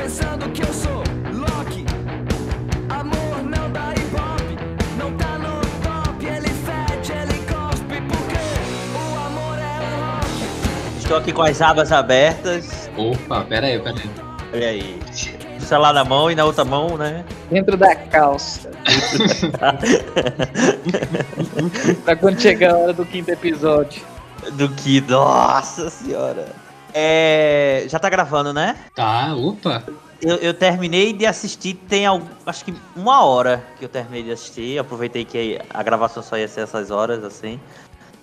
pensando que eu sou Loki. Amor não dá ibope, não tá no top. Ele fede, ele cospe, porque o amor é rock. Estou aqui com as abas abertas. Opa, pera aí, pera aí. Olha aí. O celular na mão e na outra mão, né? Dentro da calça. pra quando chegar a hora do quinto episódio. Do que, nossa senhora. É, já tá gravando, né? Tá, opa. Eu, eu terminei de assistir, tem al- acho que uma hora que eu terminei de assistir. Aproveitei que a gravação só ia ser essas horas, assim.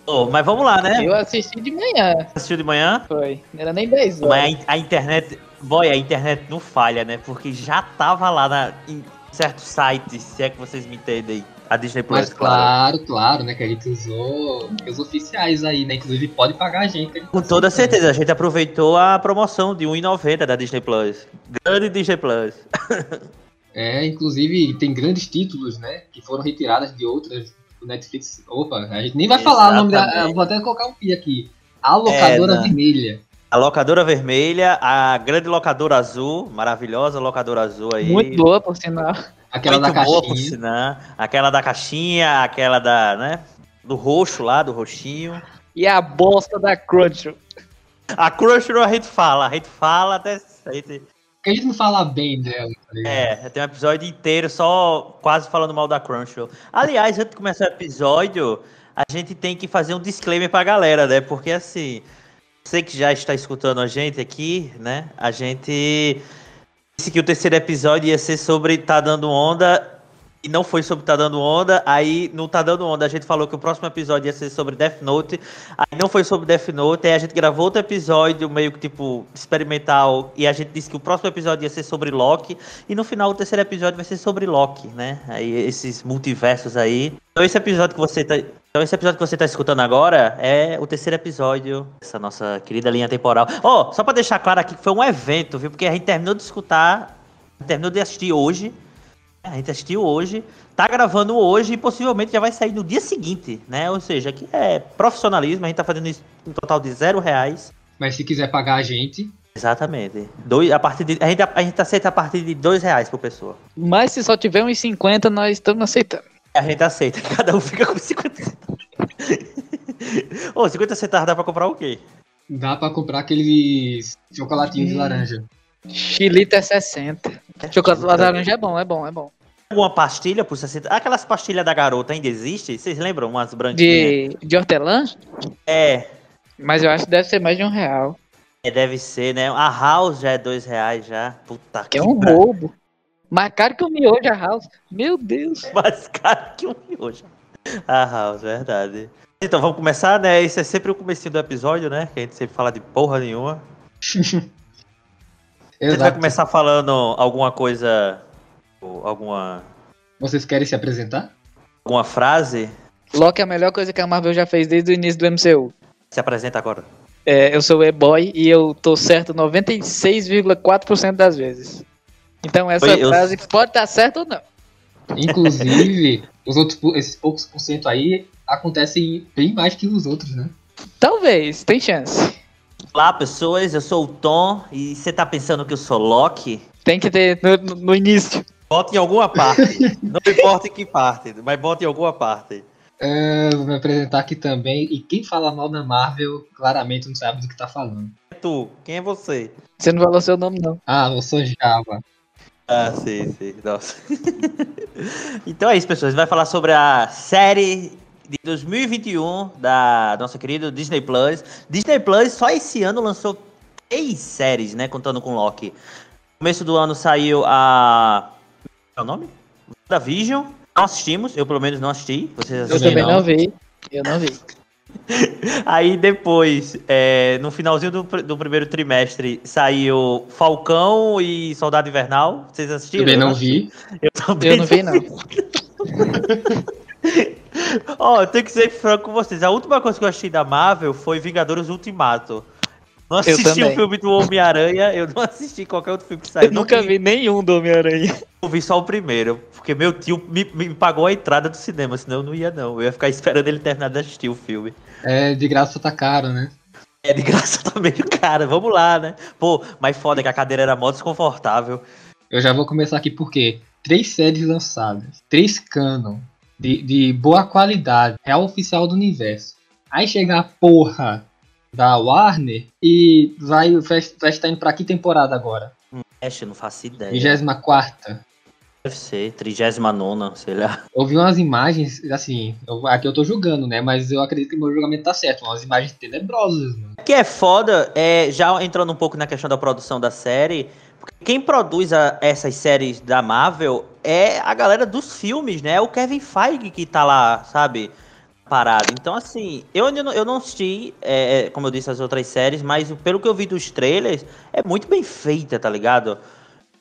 Ô, mas vamos lá, né? Eu assisti de manhã. Assistiu de manhã? Foi. Não era nem 10 horas. Mas a, a internet. Boy, a internet não falha, né? Porque já tava lá na, em certos sites, se é que vocês me entendem. A Disney Plus, Mas claro, claro, né? Que a gente usou os oficiais aí, né? Inclusive pode pagar a gente. Com toda certeza, a gente aproveitou a promoção de 1,90 da Disney Plus. Grande Disney Plus. É, inclusive tem grandes títulos, né? Que foram retiradas de outras do Netflix. Opa, a gente nem vai falar o nome da. Exatamente. Vou até colocar um pi aqui. A locadora É, vermelha. A locadora vermelha, a grande locadora azul, maravilhosa locadora azul aí. Muito boa, por sinal. Aquela da boa, caixinha. sinal. Aquela da caixinha, aquela da, né? Do roxo lá, do roxinho. E a bosta da Crunchyroll. A Crunchyroll a gente fala, a gente fala até. A gente, Porque a gente não fala bem dela, tá é, tem um episódio inteiro só quase falando mal da Crunchyroll. Aliás, antes de começar o episódio, a gente tem que fazer um disclaimer pra galera, né? Porque assim, você que já está escutando a gente aqui, né? A gente disse que o terceiro episódio ia ser sobre Tá Dando Onda e não foi sobre Tá Dando Onda. Aí no Tá Dando Onda a gente falou que o próximo episódio ia ser sobre Death Note. Aí não foi sobre Death Note. Aí a gente gravou outro episódio meio que tipo experimental e a gente disse que o próximo episódio ia ser sobre Loki. E no final o terceiro episódio vai ser sobre Loki, né? Aí esses multiversos aí. Então esse episódio que você tá. Então esse episódio que você tá escutando agora é o terceiro episódio dessa nossa querida linha temporal. Ó, só pra deixar claro aqui que foi um evento, viu? Porque a gente terminou de escutar, terminou de assistir hoje. A gente assistiu hoje, tá gravando hoje e possivelmente já vai sair no dia seguinte, né? Ou seja, que é profissionalismo, a gente tá fazendo isso um total de zero reais. Mas se quiser pagar a gente, Exatamente. Dois, a, partir de, a, gente, a gente aceita a partir de dois reais por pessoa. Mas se só tiver uns 50, nós estamos aceitando. A gente aceita, cada um fica com 50 centavos. Ô, 50 centavos dá pra comprar o quê? dá pra comprar aqueles chocolatinhos de Hum. laranja. Chilito é 60. Chocolate laranja é bom, é bom, é bom. Uma pastilha por 60. Aquelas pastilhas da garota ainda existe? Vocês lembram? Umas branquinhas? De, de hortelã? É, Mas eu acho que deve ser mais de um real. é, deve ser, né? A House já é dois reais já. Puta Que é um roubo. Mais caro que o miojo a house. Meu Deus. mais caro que um miojo. A House, verdade. Então vamos começar, né? Esse é sempre o comecinho do episódio, né? Que a gente sempre fala de porra nenhuma. A gente vai começar falando alguma coisa, alguma, Vocês querem se apresentar? alguma frase. Loki é a melhor coisa que a Marvel já fez desde o início do MCU. Se apresenta agora. É, eu sou o E-Boy e eu tô certo 96,4% das vezes. Então essa Oi, eu- frase pode estar certa ou não. Inclusive, os outros, esses poucos por cento aí acontecem bem mais que os outros, né? Talvez, tem chance. Olá, pessoas. Eu sou o Tom. E você tá pensando que eu sou Loki? Tem que ter no, no- início. Bota em alguma parte. Não importa em que parte, mas bota em alguma parte. É, vou me apresentar aqui também. E quem fala mal da Marvel, claramente não sabe do que tá falando. Tu, quem é você? Você não falou seu nome, não. Ah, eu sou Java. Ah, sim, sim. Nossa. então é isso, pessoas. Vai falar sobre a série de 2021 da nossa querida Disney Plus. Disney Plus só esse ano lançou três séries, né? Contando com Loki. No começo do ano saiu a. Qual é o nome? WandaVision. Não assistimos, eu pelo menos não assisti. Vocês Eu também não. não vi. Eu não vi. Aí depois, é, no finalzinho do, do primeiro trimestre, saiu Falcão e Soldado Invernal. Vocês assistiram? Também não vi. Eu também Eu não vi, não. Ó, eu tenho que ser franco com vocês. A última coisa que eu assisti da Marvel foi Vingadores Ultimato. Não assisti o filme do Homem-Aranha, eu não assisti qualquer outro filme que saiu. Eu nunca vi nenhum do Homem-Aranha. Eu vi só o primeiro, porque meu tio me, me pagou a entrada do cinema, senão eu não ia não. Eu ia ficar esperando ele terminar de assistir o filme. É, de graça tá caro, né? É, de graça tá meio cara, vamos lá, né? Pô, mas foda que a cadeira era mó desconfortável. Eu já vou começar aqui porque três séries lançadas, três canon, de, de boa qualidade, real oficial do universo. Aí chega a porra da Warner e vai, vai, vai estar indo pra que temporada agora? Ash, eu não faço ideia. 24 Deve ser, 39, sei lá. Eu vi umas imagens, assim, eu- aqui eu tô julgando, né? Mas eu acredito que meu julgamento tá certo. Umas imagens tenebrosas, mano. O que é foda, é, já entrando um pouco na questão da produção da série, porque quem produz a- essas séries da Marvel é a galera dos filmes, né? É o Kevin Feige que tá lá, sabe? Parado. Então, assim, eu ainda não, eu não assisti, é, como eu disse, as outras séries, mas pelo que eu vi dos trailers, é muito bem feita, tá ligado?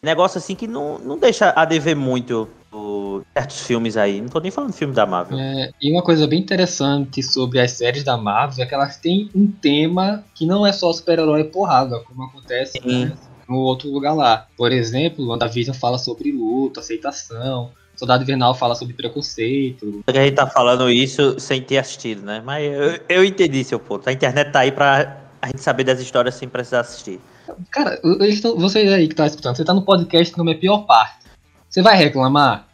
Negócio assim que não, não deixa a dever muito o- certos filmes aí. Não tô nem falando de filme da Marvel. É, e uma coisa bem interessante sobre as séries da Marvel é que elas têm um tema que não é só super-herói porrada, como acontece né, no outro lugar lá. Por exemplo, WandaVision fala sobre luto, aceitação. Soldado Invernal fala sobre preconceito. A gente tá falando isso sem ter assistido, né? Mas eu, eu entendi seu ponto. A internet tá aí pra a gente saber das histórias sem precisar assistir. Cara, tão- você aí que tá escutando, você tá no podcast não é pior parte. Você vai reclamar?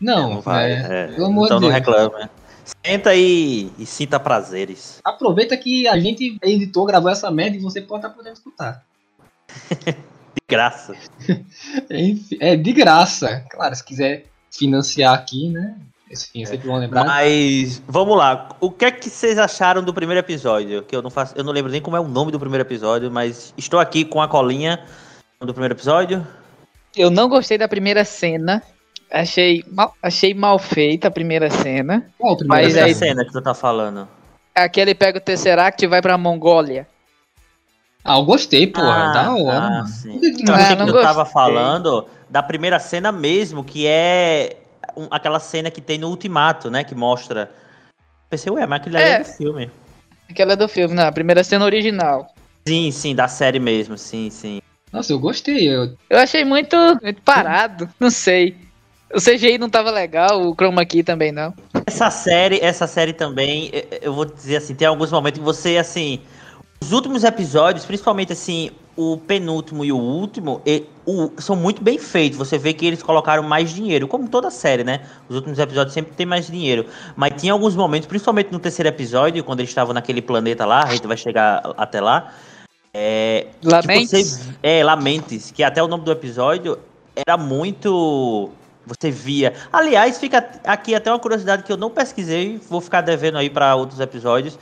Não, Não vai. né? é. Pelo amor então de não Deus. reclama. Senta aí e sinta prazeres. Aproveita que a gente editou, gravou essa merda e você pode estar podendo escutar. De graça. É de graça. Claro, se quiser financiar aqui, né? Enfim, sempre vão lembrar. Mas vamos lá. O que é que vocês acharam do primeiro episódio? Que eu não faço, eu não lembro nem como é o nome do primeiro episódio, mas estou aqui com a colinha do primeiro episódio. Eu não gostei da primeira cena. Achei mal, achei mal feita a primeira cena. Qual o primeiro Mas Essa aí- cena que tu tá falando. Aquele pega o Tesseract e vai pra Mongólia. Ah, eu gostei, porra. Ah, da hora, ah, sim. Que que Eu não- Ah, que eu tava gostei. falando da primeira cena mesmo, que é um- aquela cena que tem no Ultimato, né? Que mostra. Pensei, ué, mas aquilo ali é, É. do filme. Aquela do filme, não, a primeira cena original. Sim, sim, da série mesmo, sim, sim. Nossa, eu gostei. Eu... Eu achei muito, muito parado, não sei. O CGI não tava legal, o Chroma Key também não. Essa série, essa série também, eu vou dizer assim, tem alguns momentos que você, assim, os últimos episódios, principalmente assim, o penúltimo e o último, e- o- são muito bem feitos. Você vê que eles colocaram mais dinheiro, como toda série, né? Os últimos episódios sempre tem mais dinheiro. Mas tinha alguns momentos, principalmente no terceiro episódio, quando eles estavam naquele planeta lá, a gente vai chegar até lá. É, Lamentes? você- é, Lamentes, que até o nome do episódio era muito. Você via. Aliás, fica aqui até uma curiosidade que eu não pesquisei, vou ficar devendo aí para outros episódios.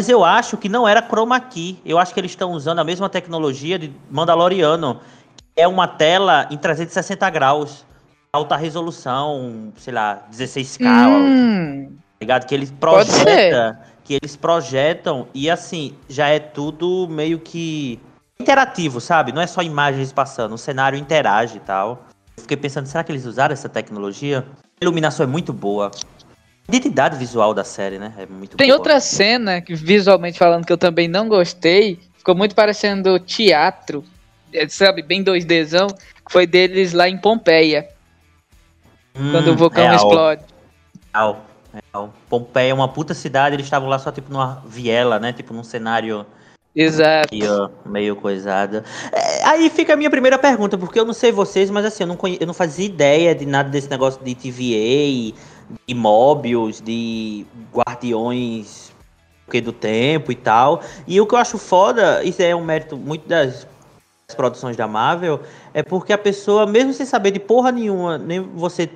Mas eu acho que não era chroma key. Eu acho que eles estão usando a mesma tecnologia de Mandaloriano, que é uma tela em 360 graus, alta resolução, sei lá, 16K, Hum, ligado? Que eles projetam, que eles projetam e assim, já é tudo meio que interativo, sabe? Não é só imagens passando, o cenário interage e tal. Eu fiquei pensando, será que eles usaram essa tecnologia? A iluminação é muito boa. Identidade visual da série, né? É muito Tem boa. outra cena, que visualmente falando, que eu também não gostei. Ficou muito parecendo teatro, é, sabe, bem 2Dzão, que foi deles lá em Pompeia, Hum, quando o vulcão real, explode. Real, real. Pompeia é uma puta cidade, eles estavam lá só tipo numa viela, né? Tipo num cenário Exato. Ó, meio coisado. É, aí fica a minha primeira pergunta, porque eu não sei vocês, mas assim, eu não, conhe... eu não fazia ideia de nada desse negócio de TVA, de Mobius, de Guardiões do Tempo e tal. E o que eu acho foda, isso é um mérito muito das das produções da Marvel, é porque a pessoa, mesmo sem saber de porra nenhuma, nem você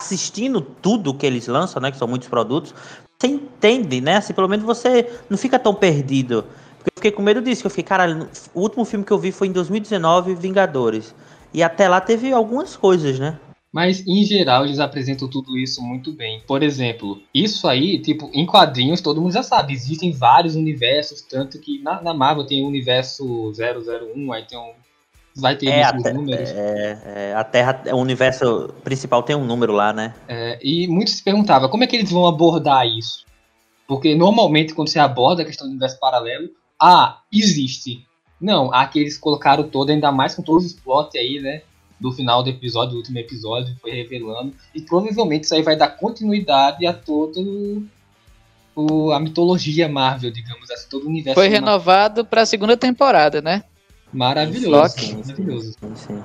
assistindo tudo que eles lançam, né, que são muitos produtos, você entende, né? Assim, pelo menos você não fica tão perdido. Porque eu fiquei com medo disso, que eu fiquei, caralho, o último filme que eu vi foi em 2019, Vingadores. E até lá teve algumas coisas, né? Mas, em geral, eles apresentam tudo isso muito bem. Por exemplo, isso aí, tipo, em quadrinhos todo mundo já sabe. Existem vários universos, tanto que na, na Marvel tem o universo 001, aí tem um. Vai ter É, até- números. É, é, a Terra, o universo principal tem um número lá, né? É, e muitos se perguntavam como é que eles vão abordar isso. Porque normalmente quando você aborda a questão do universo paralelo, ah, existe. Não, aqui eles colocaram todo, ainda mais com todos os plots aí, né? Do final do episódio, do último episódio, foi revelando. E provavelmente isso aí vai dar continuidade a todo o, a mitologia Marvel, digamos assim, todo o universo Foi renovado pra segunda temporada, né? maravilhoso. Loki. maravilhoso. Sim, sim.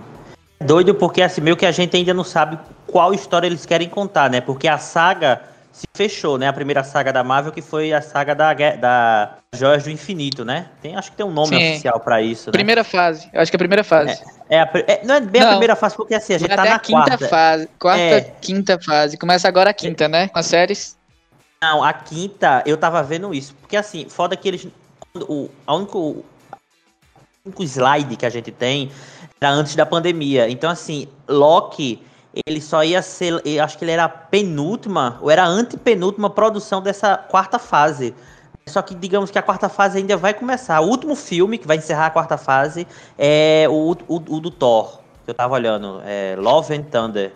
É Doido porque assim, meio que a gente ainda não sabe qual história eles querem contar, né? Porque a saga se fechou, né? A primeira saga da Marvel que foi a saga da, da Joias do Infinito, né? Tem, acho que tem um nome Sim. oficial pra isso, né? Primeira fase. Eu acho que é a primeira fase. É a pri- é, não é bem a Não. primeira fase, porque assim, a gente tá na a quinta quarta. fase. Quarta, É. quinta fase. Começa agora a quinta, né? Com as séries. Não, a quinta, eu tava vendo isso. Porque assim, foda que eles. O, a único, o único slide que a gente tem era antes da pandemia. Então, assim, Loki, ele só ia ser. Eu acho que ele era a penúltima, ou era a antepenúltima produção dessa quarta fase. Só que digamos que a quarta fase ainda vai começar. O último filme que vai encerrar a quarta fase é o, o, o do Thor. Que eu tava olhando. É Love and Thunder.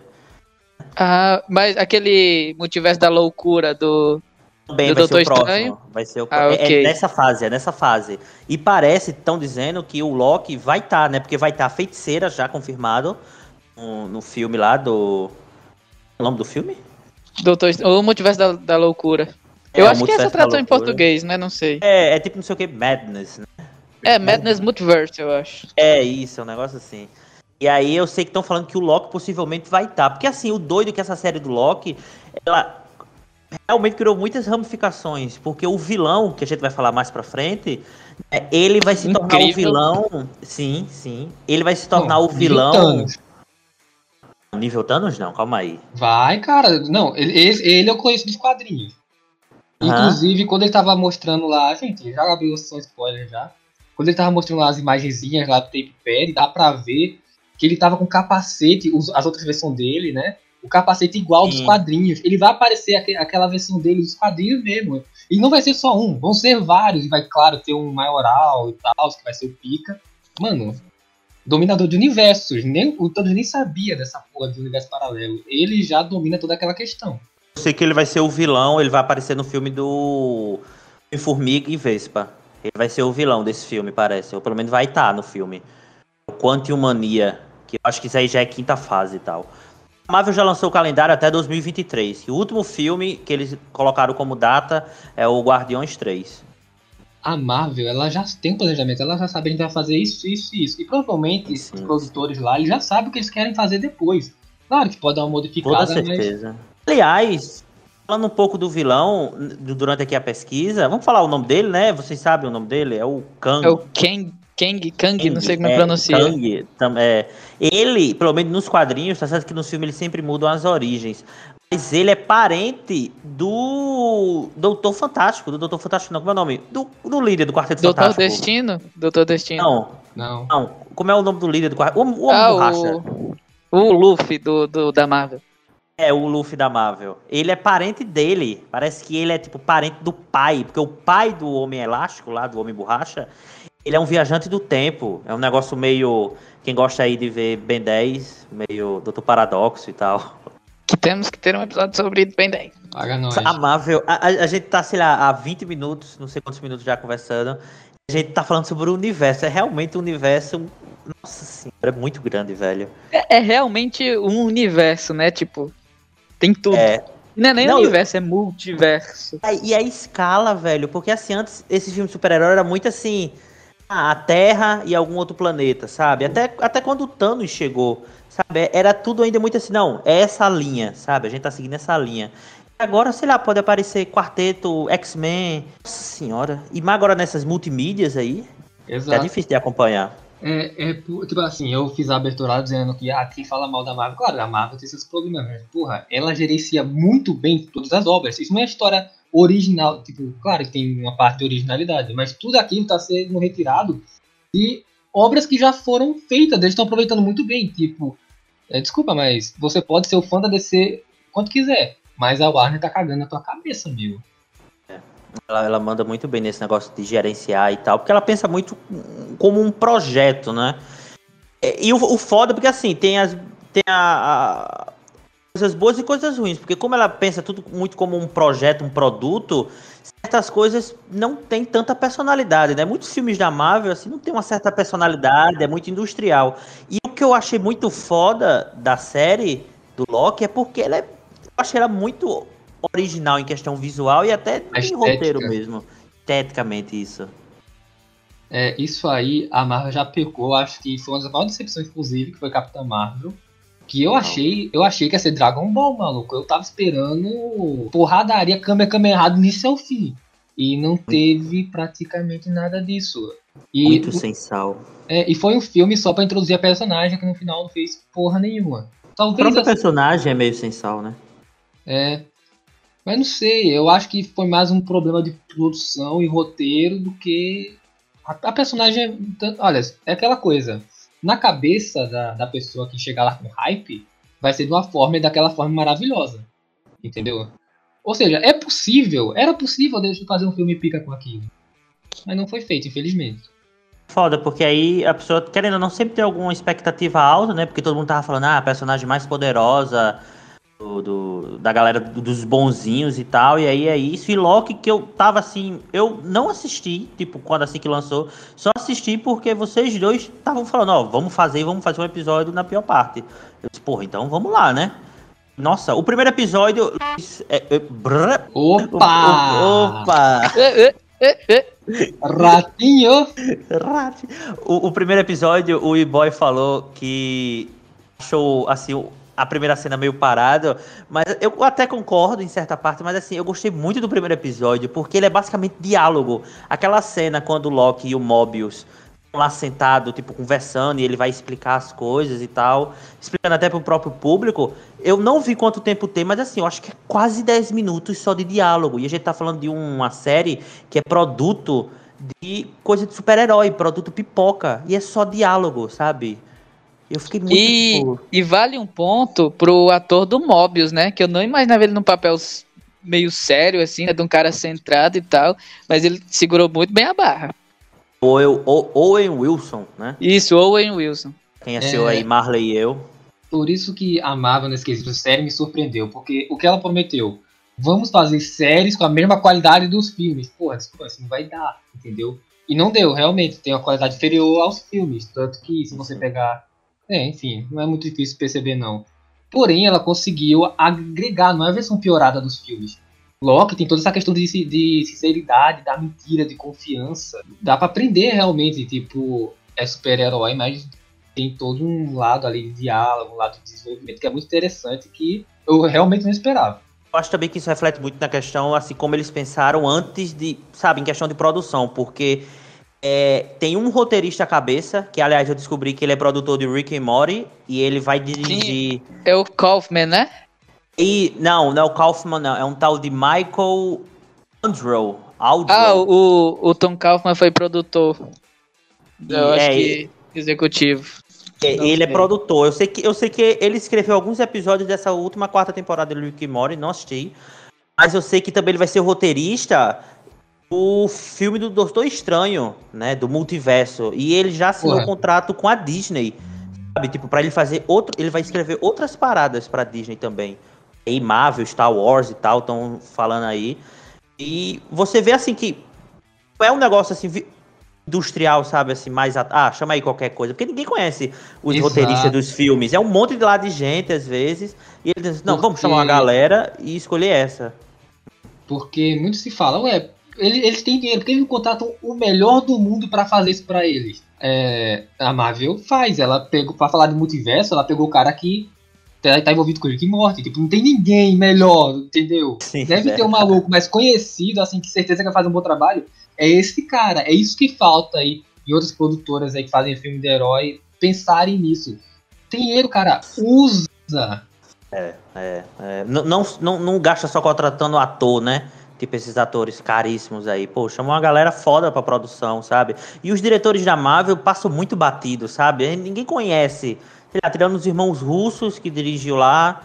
Ah, mas aquele multiverso da loucura do. Também Do vai ser Doutor o próximo. Estranho? Vai ser o Ah, é- ok. É nessa fase, é nessa fase. E parece, estão dizendo que o Loki vai estar, né? Porque vai estar a feiticeira já confirmado no, no filme lá do. O nome do filme? Doutor, o multiverso da, da loucura. É, Eu acho que essa tradução em português, né? Não sei. É, é tipo não sei o que, Madness, né? É, Madness Multiverse, eu acho. É isso, é um negócio assim. E aí eu sei que estão falando que o Loki possivelmente vai estar. Porque assim, o doido é que essa série do Loki, ela realmente criou muitas ramificações. Porque o vilão, que a gente vai falar mais pra frente, né, ele vai se tornar o Incrível. vilão. Sim, sim. Ele vai se tornar Não, o vilão. Thanos. Nível Thanos, não, calma aí. Vai, cara. Não, ele, ele, eu conheço dos quadrinhos. Inclusive, quando ele tava mostrando lá, gente, já abriu só spoiler já. Quando ele tava mostrando lá as imagenzinhas lá do tape pad, dá pra ver que ele tava com capacete, as outras versões dele, né? O capacete igual dos Sim. quadrinhos. Ele vai aparecer aque- aquela versão dele dos quadrinhos mesmo. E não vai ser só um, vão ser vários. E vai, claro, ter um maioral e tal, que vai ser o Pica. Mano, dominador de universos. Nem, o Thanos nem sabia dessa porra de universo paralelo. Ele já domina toda aquela questão. Eu sei que ele vai ser o vilão, ele vai aparecer no filme do Formiga e Vespa. Ele vai ser o vilão desse filme, parece. Ou pelo menos vai estar no filme. O Quantum Mania, que eu acho que isso aí já é quinta fase e tal. A Marvel já lançou o calendário até 2023. E o último filme que eles colocaram como data é o Guardiões 3. A Marvel, ela já tem um planejamento, ela já sabe que a gente vai fazer isso, isso e isso. E provavelmente Sim. os produtores lá, eles já sabem o que eles querem fazer depois. Claro que pode dar uma Toda modificada, mas certeza. Aliás, falando um pouco do vilão, durante aqui a pesquisa, vamos falar o nome dele, né? Vocês sabem o nome dele? É o Kang. É o Kang, Kang, Kang, não sei como é é, pronuncia. Kang, tam- é, ele, pelo menos nos quadrinhos, tá certo que nos filmes eles sempre mudam as origens. Mas ele é parente do Doutor Fantástico, do Doutor Fantástico não, como é o nome? Do, do líder do Quarteto Doutor Fantástico. Destino? Doutor Destino. Não, não. não. Como é o nome do líder do Quarteto? O, o Homem ah, Borracha. o, o Luffy do, do, da Marvel. É, o Luffy da Marvel. Ele é parente dele. Parece que ele é tipo parente do pai. Porque o pai do Homem Elástico, lá, do Homem Borracha, ele é um viajante do tempo. É um negócio meio. Quem gosta aí de ver Ben 10, meio Doutor Paradoxo e tal. Que temos que ter um episódio sobre Ben 10. Paga nós. A a, a- a gente tá, sei lá, há 20 minutos, não sei quantos minutos já conversando. A gente tá falando sobre o universo. É realmente um universo. Nossa senhora, é muito grande, velho. É, é realmente um universo, né? Tipo, tem tudo. É. Não é nem Não, universo, é multiverso. E a escala, velho, porque assim, antes esse filme de super-herói era muito assim, ah, a Terra e algum outro planeta, sabe? Até, até quando o Thanos chegou, sabe? Era tudo ainda muito assim, não, é essa linha, sabe? A gente tá seguindo essa linha. Agora, sei lá, pode aparecer quarteto, X-Men, nossa senhora. E mais agora nessas multimídias aí, é Exato. difícil de acompanhar. É, é, tipo assim, eu fiz a abertura dizendo que, ah, quem fala mal da Marvel, claro, a Marvel tem seus problemas, mas, porra, ela gerencia muito bem todas as obras. Isso não é história original, tipo, claro que tem uma parte de originalidade, mas tudo aquilo tá sendo retirado de obras que já foram feitas, eles estão aproveitando muito bem, tipo, é, desculpa, mas você pode ser o fã da DC quanto quiser, mas a Warner tá cagando na tua cabeça, meu. Ela, ela manda muito bem nesse negócio de gerenciar e tal, porque ela pensa muito como um projeto, né? E, e o, o foda, porque assim, tem as. Tem a, a- coisas boas e coisas ruins, porque como ela pensa tudo muito como um projeto, um produto, certas coisas não tem tanta personalidade, né? Muitos filmes da Marvel, assim, não tem uma certa personalidade, é muito industrial. E que eu achei muito foda da série do Loki é porque ela é. Eu achei ela muito original em questão visual e até em roteiro mesmo. Esteticamente, isso. É, isso aí a Marvel já pecou, acho que foi uma das maiores decepções, inclusive, que foi Capitã Marvel. Que eu achei, eu achei que ia ser Dragon Ball, maluco. Eu tava esperando porradaria, câmera, câmera errado, início ao fim. E não teve praticamente nada disso. E, Muito sem sal. é, e foi um filme só pra introduzir a personagem, que no final não fez porra nenhuma. O Talvez próprio assim, personagem é meio sem sal, né? É. Mas não sei, eu acho que foi mais um problema de produção e roteiro do que. A, a personagem. Olha, é aquela coisa. Na cabeça da, da pessoa que chegar lá com hype, vai ser de uma forma e daquela forma maravilhosa. Entendeu? Ou seja, é possível, era possível eu fazer um filme pica com aquilo. Mas não foi feito, infelizmente. Foda, porque aí a pessoa, querendo ou não, sempre tem alguma expectativa alta, né? Porque todo mundo tava falando, ah, a personagem mais poderosa do, do- da galera do- dos bonzinhos e tal, e aí é isso. E Loki, que eu tava assim, eu não assisti, tipo, quando assim que lançou, só assisti porque vocês dois estavam falando, ó, vamos fazer, vamos fazer um episódio na pior parte. Eu disse, porra, então vamos lá, né? Nossa, o primeiro episódio. É, é, brrr, Opa! Opa! É, Ratinho! Rat. O, o primeiro episódio, o E-Boy falou que achou, assim, a primeira cena meio parado, mas eu até concordo em certa parte, mas assim, eu gostei muito do primeiro episódio, porque ele é basicamente diálogo. Aquela cena quando o Loki e o Mobius lá sentado, tipo, conversando, e ele vai explicar as coisas e tal, explicando até pro próprio público. Eu não vi quanto tempo tem, mas assim, eu acho que é quase 10 minutos só de diálogo. E a gente tá falando de uma série que é produto de coisa de super-herói, produto pipoca. E é só diálogo, sabe? Eu fiquei muito. E, tipo, e vale um ponto pro ator do Mobius, né? Que eu não imaginava ele num papel meio sério, assim, né? De um cara centrado e tal. Mas ele segurou muito bem a barra. Owen, O- Owen Wilson, né? Isso, Owen Wilson. Quem assistiu É. aí, Marley e eu. Por isso que a Marvel nesse quesito série me surpreendeu, porque o que ela prometeu, vamos fazer séries com a mesma qualidade dos filmes. Porra, desculpa, isso não vai dar, entendeu? E não deu, realmente, tem uma qualidade inferior aos filmes, tanto que se você pegar, é, enfim, não é muito difícil perceber não. Porém, ela conseguiu agregar, não é a versão piorada dos filmes. Loki tem toda essa questão de, de sinceridade, da mentira, de confiança. Dá pra aprender realmente, tipo, é super-herói, mas tem todo um lado ali de diálogo, um lado de desenvolvimento que é muito interessante que eu realmente não esperava. Eu acho também que isso reflete muito na questão, assim, como eles pensaram antes de, sabe, em questão de produção, porque é, tem um roteirista à cabeça, que aliás eu descobri que ele é produtor de Rick and Morty, e ele vai dirigir. É o Kaufman, né? E, não, não é o Kaufman, não, é um tal de Michael Andrew. Aldrow. Ah, o, o Tom Kaufman foi produtor. E Eu acho é, que executivo. É, ele é sei. produtor. Eu sei, que, eu sei que ele escreveu alguns episódios dessa última quarta temporada do Rick and Morty, não assisti. Mas eu sei que também ele vai ser o roteirista do filme do Doutor Estranho, né? Do multiverso. E ele já assinou Porra. contrato com a Disney. Sabe? Tipo, pra ele fazer outro. Ele vai escrever outras paradas pra Disney também. E Marvel, Star Wars e tal, estão falando aí. E você vê assim que é um negócio assim industrial, sabe, assim, mais a- ah, chama aí qualquer coisa, porque ninguém conhece os Exato. roteiristas dos filmes. É um monte de lá de gente às vezes, e eles dizem, não, vamos Porque- chamar uma galera e escolher essa. Porque muito se fala, ué, eles, eles têm dinheiro, porque eles contratam o melhor do mundo pra fazer isso pra eles. É, a Marvel faz, ela pegou, pra falar de multiverso, ela pegou o cara que tá, tá envolvido com Rick e Morty, tipo, não tem ninguém melhor, entendeu? Sim, Deve é. ter um maluco mais conhecido, assim, que certeza que vai fazer um bom trabalho. É esse cara, é isso que falta aí em outras produtoras aí que fazem filme de herói pensarem nisso. Tem dinheiro, cara, usa. É, é. Não, não, não, não gasta só contratando ator, né? Tipo esses atores caríssimos aí. Pô, chama uma galera foda pra produção, sabe? E os diretores da Marvel passam muito batido, sabe? Ninguém conhece. Sei lá, tirando os irmãos russos que dirigiu lá.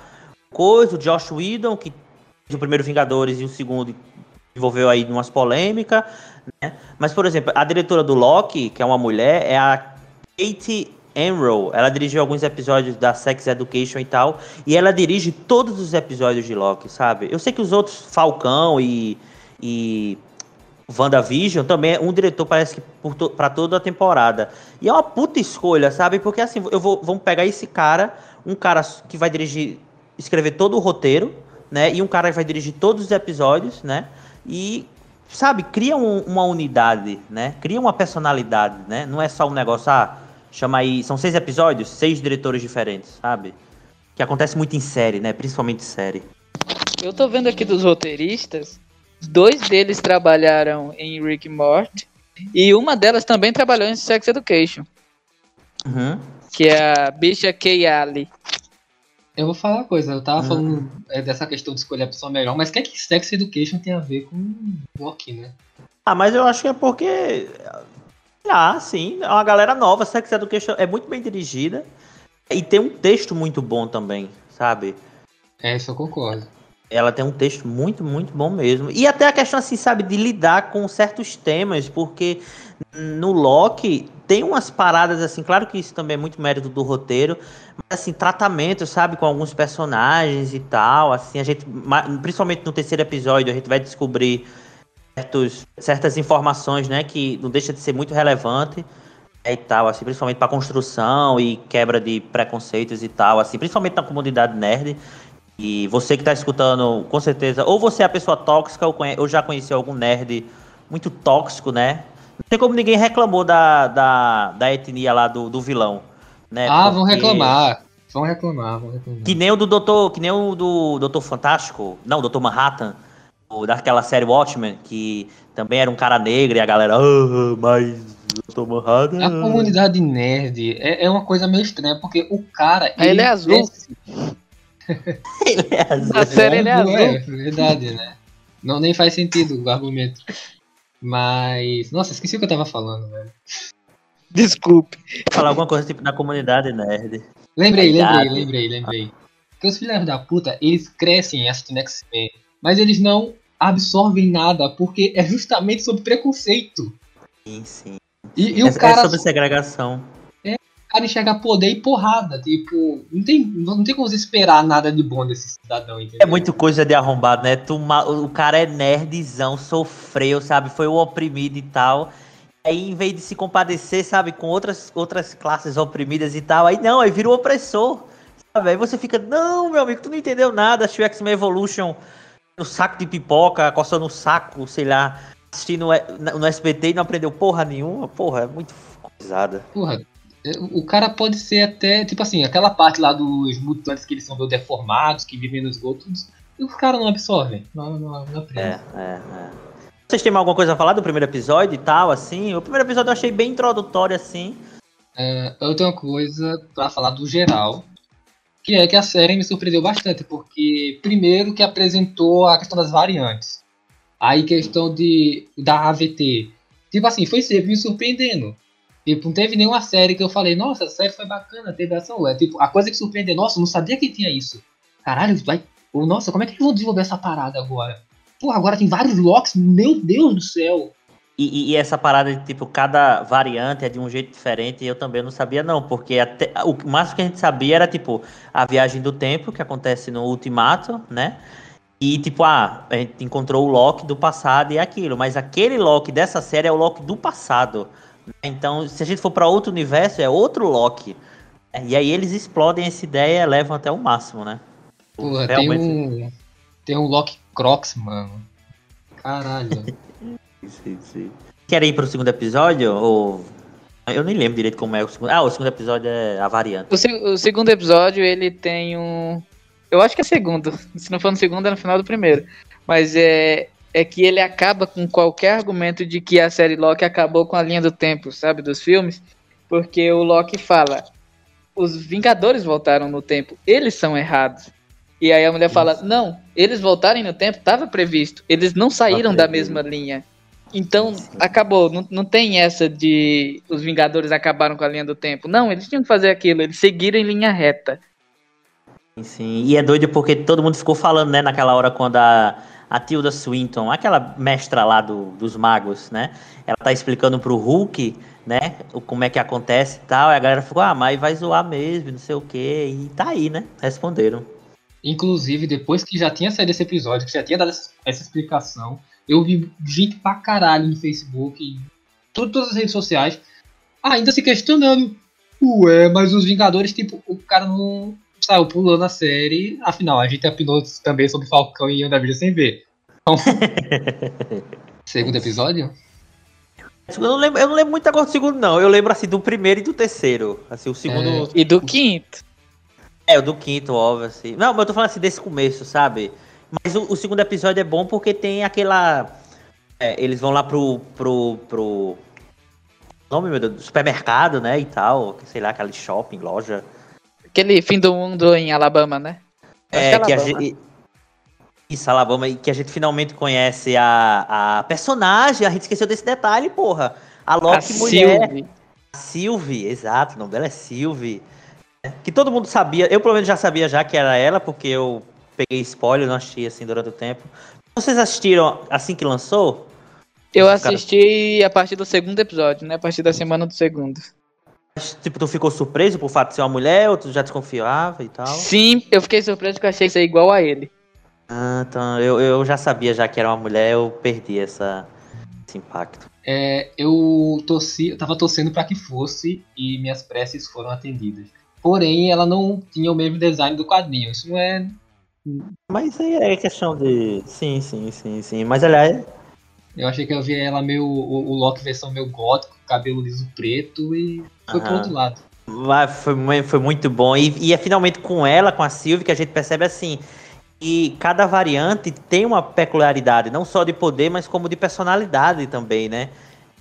Coisa, o Josh Whedon, que o primeiro Vingadores e o segundo envolveu aí umas polêmicas, né? Mas, por exemplo, a diretora do Loki, que é uma mulher, é a Katie Enroll. Ela dirigiu alguns episódios da Sex Education e tal. E ela dirige todos os episódios de Loki, sabe? Eu sei que os outros, Falcão e, e WandaVision, também é um diretor, parece que por to, toda a temporada. E é uma puta escolha, sabe? Porque assim, eu vou, vamos pegar esse cara, um cara que vai dirigir, escrever todo o roteiro, né? E um cara que vai dirigir todos os episódios, né? E, sabe, cria um- uma unidade, né? Cria uma personalidade, né? Não é só um negócio, ah, chama aí. São seis episódios, seis diretores diferentes, sabe? Que acontece muito em série, né? Principalmente série. Eu tô vendo aqui dos roteiristas, dois deles trabalharam em Rick and Morty e uma delas também trabalhou em Sex Education, Uhum. que é a bicha Kay Ali. Eu vou falar uma coisa, eu tava Hum. falando é, dessa questão de escolher a pessoa melhor, mas o que é que Sex Education tem a ver com Loki, né? Ah, mas eu acho que é porque. Ah, sim, é uma galera nova. Sex Education é muito bem dirigida. E tem um texto muito bom também, sabe? É, isso eu concordo. Ela tem um texto muito, muito bom mesmo. E até a questão, assim, sabe, de lidar com certos temas, porque no Loki tem umas paradas, assim, claro que isso também é muito mérito do roteiro, mas, assim, tratamento, sabe, com alguns personagens e tal, assim, a gente, principalmente no terceiro episódio, a gente vai descobrir certos, certas informações, né, que não deixa de ser muito relevante é, e tal, assim, principalmente para construção e quebra de preconceitos e tal, assim, principalmente na comunidade nerd. E você que tá escutando, com certeza, ou você é a pessoa tóxica, ou, conhe- ou já conheceu algum nerd muito tóxico, né? Não tem como ninguém reclamou da, da, da etnia lá do, do vilão, né? ah, vão Porque- reclamar. Vão reclamar, vão reclamar. Que nem o do Doutor, que nem o do Doutor Fantástico, não, Doutor Manhattan, o daquela série Watchmen, que também era um cara negro e a galera, ah, mas Doutor Manhattan. A comunidade nerd é, é uma coisa meio estranha, porque o cara. Ah, ele é azul. cresce- Ele é azul. Na série ele é azul. É, verdade, né? Não, nem faz sentido o argumento. Mas. Nossa, esqueci o que eu tava falando, velho. Desculpe. Falar alguma coisa tipo na comunidade nerd. Lembrei, lembrei, lembrei, lembrei. Porque os filhos da puta, eles crescem assistindo X-Men, mas eles não absorvem nada, porque é justamente sobre preconceito. Sim, sim. E, e o é, cara, é sobre segregação. O cara enxerga poder e porrada. Tipo, não tem, não tem como você esperar nada de bom desse cidadão, entendeu? É muito coisa de arrombado, né? Tu, o cara é nerdzão, sofreu, sabe? Foi o oprimido e tal. Aí, em vez de se compadecer, sabe, com outras, outras classes oprimidas e tal, aí não, aí vira o opressor. Sabe? Aí você fica, não, meu amigo, tu não entendeu nada. Assistiu X-Men Evolution no saco de pipoca, coçando o saco, sei lá, assistindo no SBT e não aprendeu porra nenhuma. Porra, é muito coisada. Porra, o cara pode ser até, tipo assim, aquela parte lá dos mutantes que eles são meio deformados, que vivem no esgoto, e os caras não absorvem. Não, não, não aprendem. É, é, é. Vocês têm alguma coisa a falar do primeiro episódio e tal, assim? O primeiro episódio eu achei bem introdutório, assim. É, eu tenho uma coisa pra falar do geral, que é que a série me surpreendeu bastante, porque primeiro que apresentou a questão das variantes, aí questão de da AVT, tipo assim, foi sempre me surpreendendo. Tipo, não teve nenhuma série que eu falei, nossa, a série foi bacana, teve ação. É tipo, a coisa que surpreendeu, nossa, não sabia que tinha isso. Caralho, vai. ou, Nossa, como é que eles vão desenvolver essa parada agora? Porra, agora tem vários locks, meu Deus do céu. E, e- e essa parada de, tipo, cada variante é de um jeito diferente, eu também não sabia, não, porque até, o máximo que a gente sabia era, tipo, a viagem do tempo, que acontece no Ultimato, né? E, tipo, ah, a gente encontrou o Loki do passado e aquilo, mas aquele Loki dessa série é o Loki do passado. Então, se a gente for pra outro universo, é outro Loki. E aí eles explodem essa ideia e levam até o máximo, né? Porra, Realmente. tem um. Tem um Loki Crocs, mano. Caralho. Sim, sim. Querem ir pro segundo episódio? Ou. Eu nem lembro direito como é o segundo. Ah, o segundo episódio é a variante. O, se- o segundo episódio, ele tem um. Eu acho que é segundo. Se não for no segundo, é no final do primeiro. Mas é, é que ele acaba com qualquer argumento de que a série Loki acabou com a linha do tempo, sabe? Dos filmes. Porque o Loki fala: os Vingadores voltaram no tempo, eles são errados. E aí a mulher fala: não, eles voltarem no tempo, estava previsto. Eles não saíram da previsto. mesma linha. Então, acabou. Não, não tem essa de os Vingadores acabaram com a linha do tempo. Não, eles tinham que fazer aquilo. Eles seguiram em linha reta. Sim, sim. E é doido porque todo mundo ficou falando, né, naquela hora quando a, a Tilda Swinton, aquela mestra lá do, dos magos, né? Ela tá explicando pro Hulk, né, como é que acontece e tal. E a galera ficou, ah, mas vai zoar mesmo, não sei o quê. E tá aí, né? Responderam. Inclusive, depois que já tinha saído esse episódio, que já tinha dado essa, explicação, eu vi gente pra caralho no Facebook, em to- todas as redes sociais, ainda se questionando. Ué, mas os Vingadores, tipo, o cara não. Saiu pulando a série. Afinal, a gente apinou também sobre Falcão e Andavilha sem ver. Então, segundo episódio? Eu não lembro, eu não lembro muito agora do segundo, não. Eu lembro assim do primeiro e do terceiro. Assim, o segundo. E do quinto. É, o do quinto, óbvio, assim. Não, mas eu tô falando assim desse começo, sabe? Mas o, o segundo episódio é bom porque tem aquela. é, eles vão lá pro. pro. pro. Nome, meu Deus, do supermercado, né? E tal. Sei lá, aquele shopping, loja. Aquele fim do mundo em Alabama, né? Acho É, que a Alabama. gente. Isso, Alabama, e que a gente finalmente conhece a, a personagem. A gente esqueceu desse detalhe, porra. A A Loki mulher. Sylvie. Sylvie, exato, o nome dela é Sylvie. É, Que todo mundo sabia, eu pelo menos já sabia já que era ela, porque eu peguei spoiler, não assisti assim durante o tempo. Vocês assistiram assim que lançou? Eu assisti a partir do segundo episódio, né? A partir da semana do segundo. Tipo, tu ficou surpreso por fato de ser uma mulher, ou tu já desconfiava e tal? Sim, eu fiquei surpreso que eu achei ser igual a ele. Ah, então, eu, eu já sabia já que era uma mulher, eu perdi essa, esse impacto. É, eu torci, eu tava torcendo pra que fosse e minhas preces foram atendidas. Porém, ela não tinha o mesmo design do quadrinho. Isso não é. Mas aí é questão de. Sim, sim, sim, sim. Mas aliás, Eu achei que eu via ela meio. O, o Loki versão meio gótico, cabelo liso preto e foi pro Aham. outro lado. Vai, Foi, foi muito bom. E, e é finalmente com ela, com a Sylvie, que a gente percebe assim. E cada variante tem uma peculiaridade, não só de poder, mas como de personalidade também, né?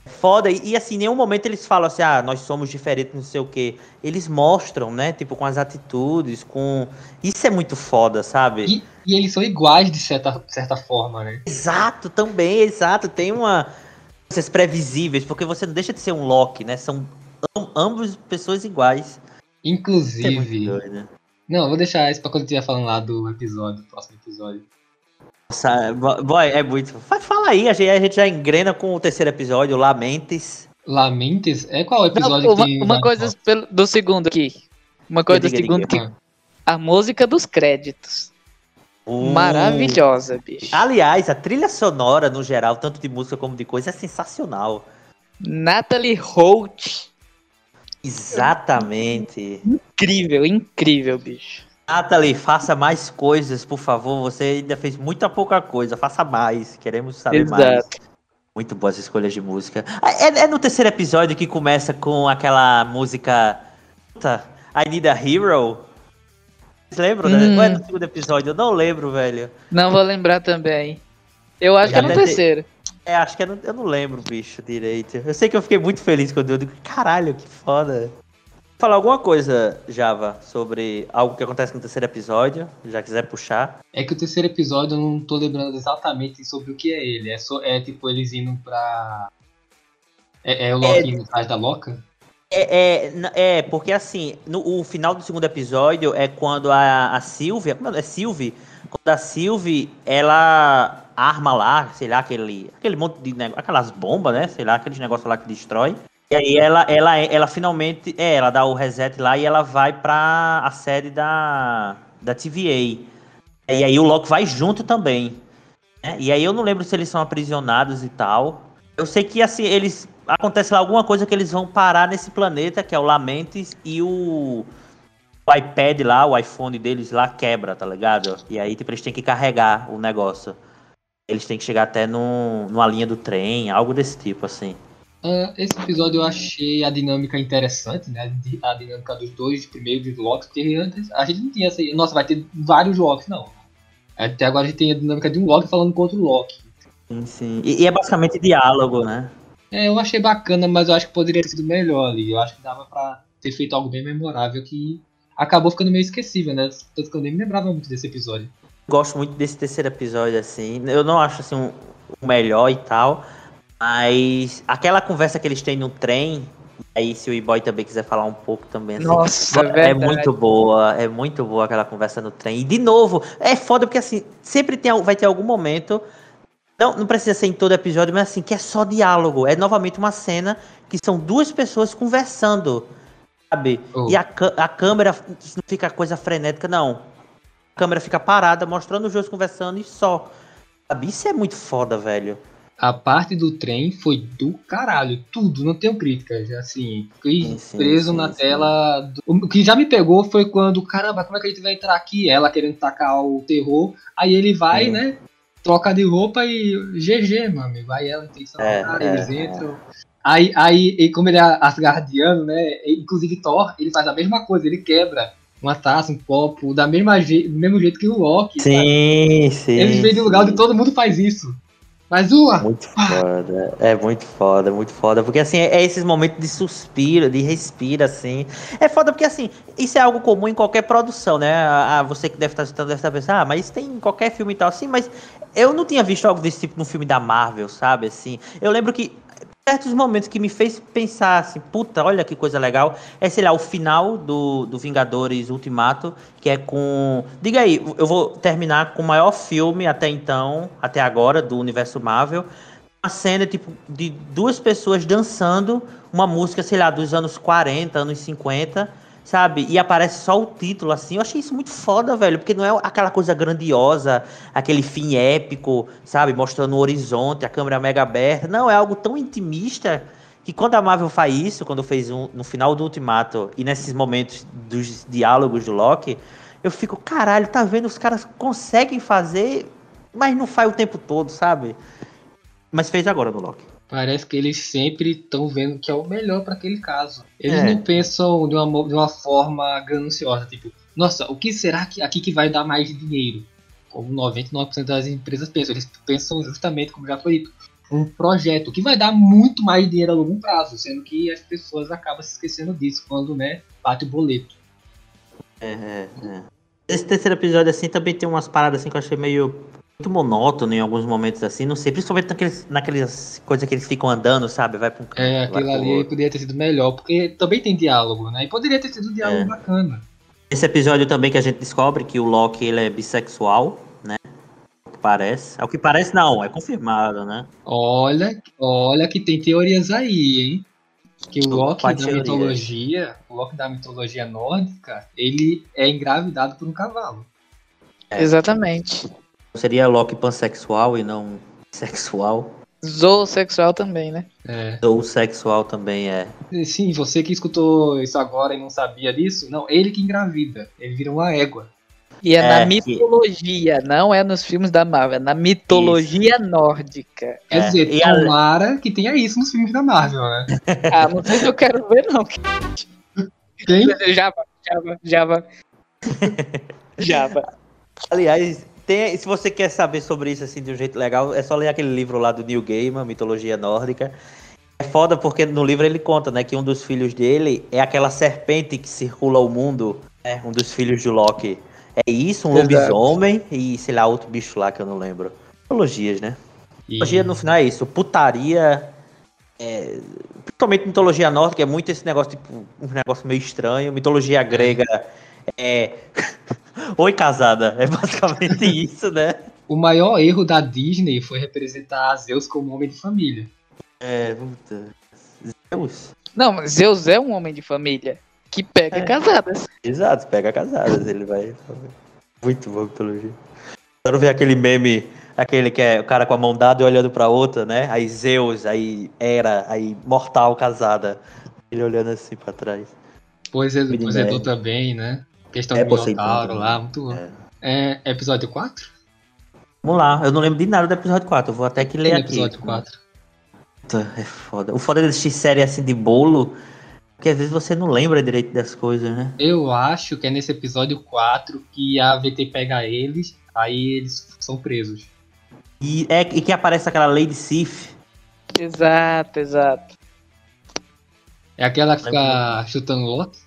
Foda. E, e, assim, em nenhum momento eles falam assim, ah, nós somos diferentes, não sei o quê. Eles mostram, né? Tipo, com as atitudes, com. Isso é muito foda, sabe? E, e eles são iguais de certa, certa forma, né? Exato, também, exato. Tem uma. Coisas previsíveis, porque você não deixa de ser um Loki, né? São am- ambos pessoas iguais. É Inclusive. doido. não, eu vou deixar isso pra quando eu estiver falando lá do episódio, do próximo episódio. Nossa, bo- boy, é muito. Fa- Fala aí, a gente, a gente já engrena com o terceiro episódio, Lamentes. Lamentes? É qual o Não, episódio uma, que uma coisa pelo- do segundo aqui. Uma coisa do Diga, diga, segundo diga. que. A música dos créditos. Uh, Maravilhosa, bicho. Aliás, a trilha sonora, no geral, tanto de música como de coisa, é sensacional. Natalie Holt. Exatamente. Incrível, incrível, bicho. Natalie, faça mais coisas, por favor. Você ainda fez muita pouca coisa. Faça mais. Queremos saber mais. Exato. Muito boas escolhas de música. Ah, É, é no terceiro episódio que começa com aquela música. I Need a Hero. Vocês lembram, né? Hum. Ou é no segundo episódio? Eu não lembro, velho. Não vou lembrar também. Eu acho que é no Deve ter- terceiro. É, acho que eu não, eu não lembro, bicho, direito. Eu sei que eu fiquei muito feliz quando eu digo, caralho, que foda. Falar alguma coisa, Java, sobre algo que acontece no terceiro episódio, já quiser puxar. É que o terceiro episódio eu não tô lembrando exatamente sobre o que é ele. É, só, é tipo eles indo pra. É, é o Loki indo atrás da Loca? É, é, é, porque assim, no o final do segundo episódio é quando a, a Sylvie, como é, é Sylvie, quando a Sylvie, ela arma lá, sei lá, aquele, aquele monte de negócio, aquelas bombas, né, sei lá, aqueles negócios lá que destrói. E aí ela, ela, ela finalmente, é, ela dá o reset lá e ela vai pra a sede da, da TVA. E aí o Loki vai junto também. né? E aí eu não lembro se eles são aprisionados e tal. Eu sei que assim, eles. Acontece lá alguma coisa que eles vão parar nesse planeta, que é o Lamentes, e o, o iPad lá, o iPhone deles lá quebra, tá ligado? E aí, tipo, eles têm que carregar o negócio. Eles têm que chegar até num, numa linha do trem, algo desse tipo, assim. Ah, esse episódio eu achei a dinâmica interessante, né? A dinâmica dos dois primeiros Locks, porque antes a gente não tinha essa. Nossa, vai ter vários Locks, não. Até agora a gente tem a dinâmica de um Loki falando com outro Loki. Sim, sim. E, e é basicamente diálogo, né? É, eu achei bacana, mas eu acho que poderia ter sido melhor ali. Eu acho que dava pra ter feito algo bem memorável que acabou ficando meio esquecível, né? Tanto que eu nem me lembrava muito desse episódio. Gosto muito desse terceiro episódio, assim. Eu não acho assim um- o melhor e tal. Mas aquela conversa que eles têm no trem. Aí, se o E-Boy também quiser falar um pouco também. Assim, Nossa, é verdade. muito boa, é muito boa aquela conversa no trem. E de novo, é foda porque assim, sempre tem, vai ter algum momento. Não, não precisa ser em todo episódio, mas assim, que é só diálogo. É novamente uma cena que são duas pessoas conversando. Sabe? Oh. E a, a câmera não fica coisa frenética, não. A câmera fica parada, mostrando os dois conversando e só. Sabe? Isso é muito foda, velho. a parte do trem foi do caralho. Tudo, não tenho críticas. Assim, fiquei Sim, sim, preso sim, na tela. do- O que já me pegou foi quando, caramba, como é que a gente vai entrar aqui? Ela querendo tacar o terror. Aí ele vai, Sim. né? Troca de roupa e GG, meu amigo. Aí ela tem que É, cara, é, eles entram. Aí, aí, e como ele é asgardiano, né? Inclusive Thor, ele faz a mesma coisa, ele quebra uma taça, um copo, da mesma je- do mesmo jeito que o Loki. sabe? Sim, sim. Eles vêm de um lugar onde todo mundo faz isso. Mas uma! Muito foda, é muito foda, muito foda. Porque assim, é esses momentos de suspiro, de respira, assim. É foda porque assim, isso é algo comum em qualquer produção, né? Ah, você que deve estar deve estar pensando, ah, mas isso tem em qualquer filme e tal, assim, mas eu não tinha visto algo desse tipo no filme da Marvel, sabe? Assim, eu lembro que certos momentos que me fez pensar assim, puta, olha que coisa legal, é, sei lá, o final do, do Vingadores Ultimato, que é com. Diga aí, eu vou terminar com o maior filme até então, até agora, do universo Marvel. Uma cena, tipo, de duas pessoas dançando uma música, sei lá, dos anos 40, anos 50, sabe? E aparece só o título, assim. Eu achei isso muito foda, velho, porque não é aquela coisa grandiosa, aquele fim épico, sabe? Mostrando o horizonte, a câmera mega aberta. Não, é algo tão intimista que quando a Marvel faz isso, quando fez um, no final do Ultimato e nesses momentos dos diálogos do Loki, eu fico, caralho, tá vendo? Os caras conseguem fazer, mas não faz o tempo todo, sabe? Mas fez agora no Loki. Parece que eles sempre estão vendo que é o melhor para aquele caso. Eles É. não pensam de uma, de uma forma gananciosa, tipo, nossa, o que será que aqui que vai dar mais dinheiro? Como 99% das empresas pensam. Eles pensam justamente, como já foi dito, um projeto que vai dar muito mais dinheiro a longo prazo, sendo que as pessoas acabam se esquecendo disso quando, né, bate o boleto. É, é, é. Esse terceiro episódio, assim, também tem umas paradas assim que eu achei meio muito monótono em alguns momentos, assim, não sei, principalmente naqueles, naquelas coisas que eles ficam andando, sabe? Vai pra um canto, É, aquilo ali outro. poderia ter sido melhor, porque também tem diálogo, né? E poderia ter sido um diálogo É. bacana. Esse episódio também que a gente descobre que o Loki, ele é bissexual, né? É o que parece. É o que parece, não, é confirmado, né? Olha, olha que tem teorias aí, hein? Que o Loki Qual da teoria? mitologia, o Loki da mitologia nórdica, ele é engravidado por um cavalo. É. Exatamente. Seria Loki pansexual e não sexual. Zoosexual também, né? É. Ou sexual também é. Sim, você que escutou isso agora e não sabia disso, não, ele que engravida. Ele vira uma égua. E é, É, na que- mitologia, não é nos filmes da Marvel, é na mitologia nórdica. Quer É, dizer, e a- tomara que tenha isso nos filmes da Marvel, né? Ah, não sei se eu quero ver, não. Tem? Java, Java, Java. Java. Aliás, tem- se você quer saber sobre isso assim de um jeito legal, é só ler aquele livro lá do Neil Gaiman, Mitologia Nórdica. É foda porque no livro ele conta, né, que um dos filhos dele é aquela serpente que circula o mundo, né, um dos filhos do Loki. É isso, um lobisomem e sei lá, outro bicho lá que eu não lembro. Mitologias, né? E- Mitologia no final é isso, putaria. É, principalmente mitologia nórdica é muito esse negócio, tipo, um negócio meio estranho. Mitologia grega é. Oi, casada. É basicamente isso, né? O maior erro da Disney foi representar Zeus como homem de família. É. Puta. Zeus. Não, mas Zeus é um homem de família que pega É. casadas. Exato, pega casadas, ele vai. Muito bom mitologia. Quero ver aquele meme, aquele que é o cara com a mão dada e olhando pra outra, né? Aí Zeus, aí Hera, aí Mortal casada. Ele olhando assim pra trás. Poseidon, Menino Poseidon é. também, né? Questão É, do Minotauro também. lá, muito bom. É. É, episódio 4? Vamos lá, eu não lembro de nada do episódio 4, eu vou até que ler Tem aqui. episódio 4. Puta, É foda. O foda de assistir série assim de bolo, porque às vezes você não lembra direito das coisas, né? Eu acho que é nesse episódio 4 que a VT pega eles, aí eles são presos. E, é, e que aparece aquela Lady Sif. Exato, exato. É aquela que fica chutando o Loki?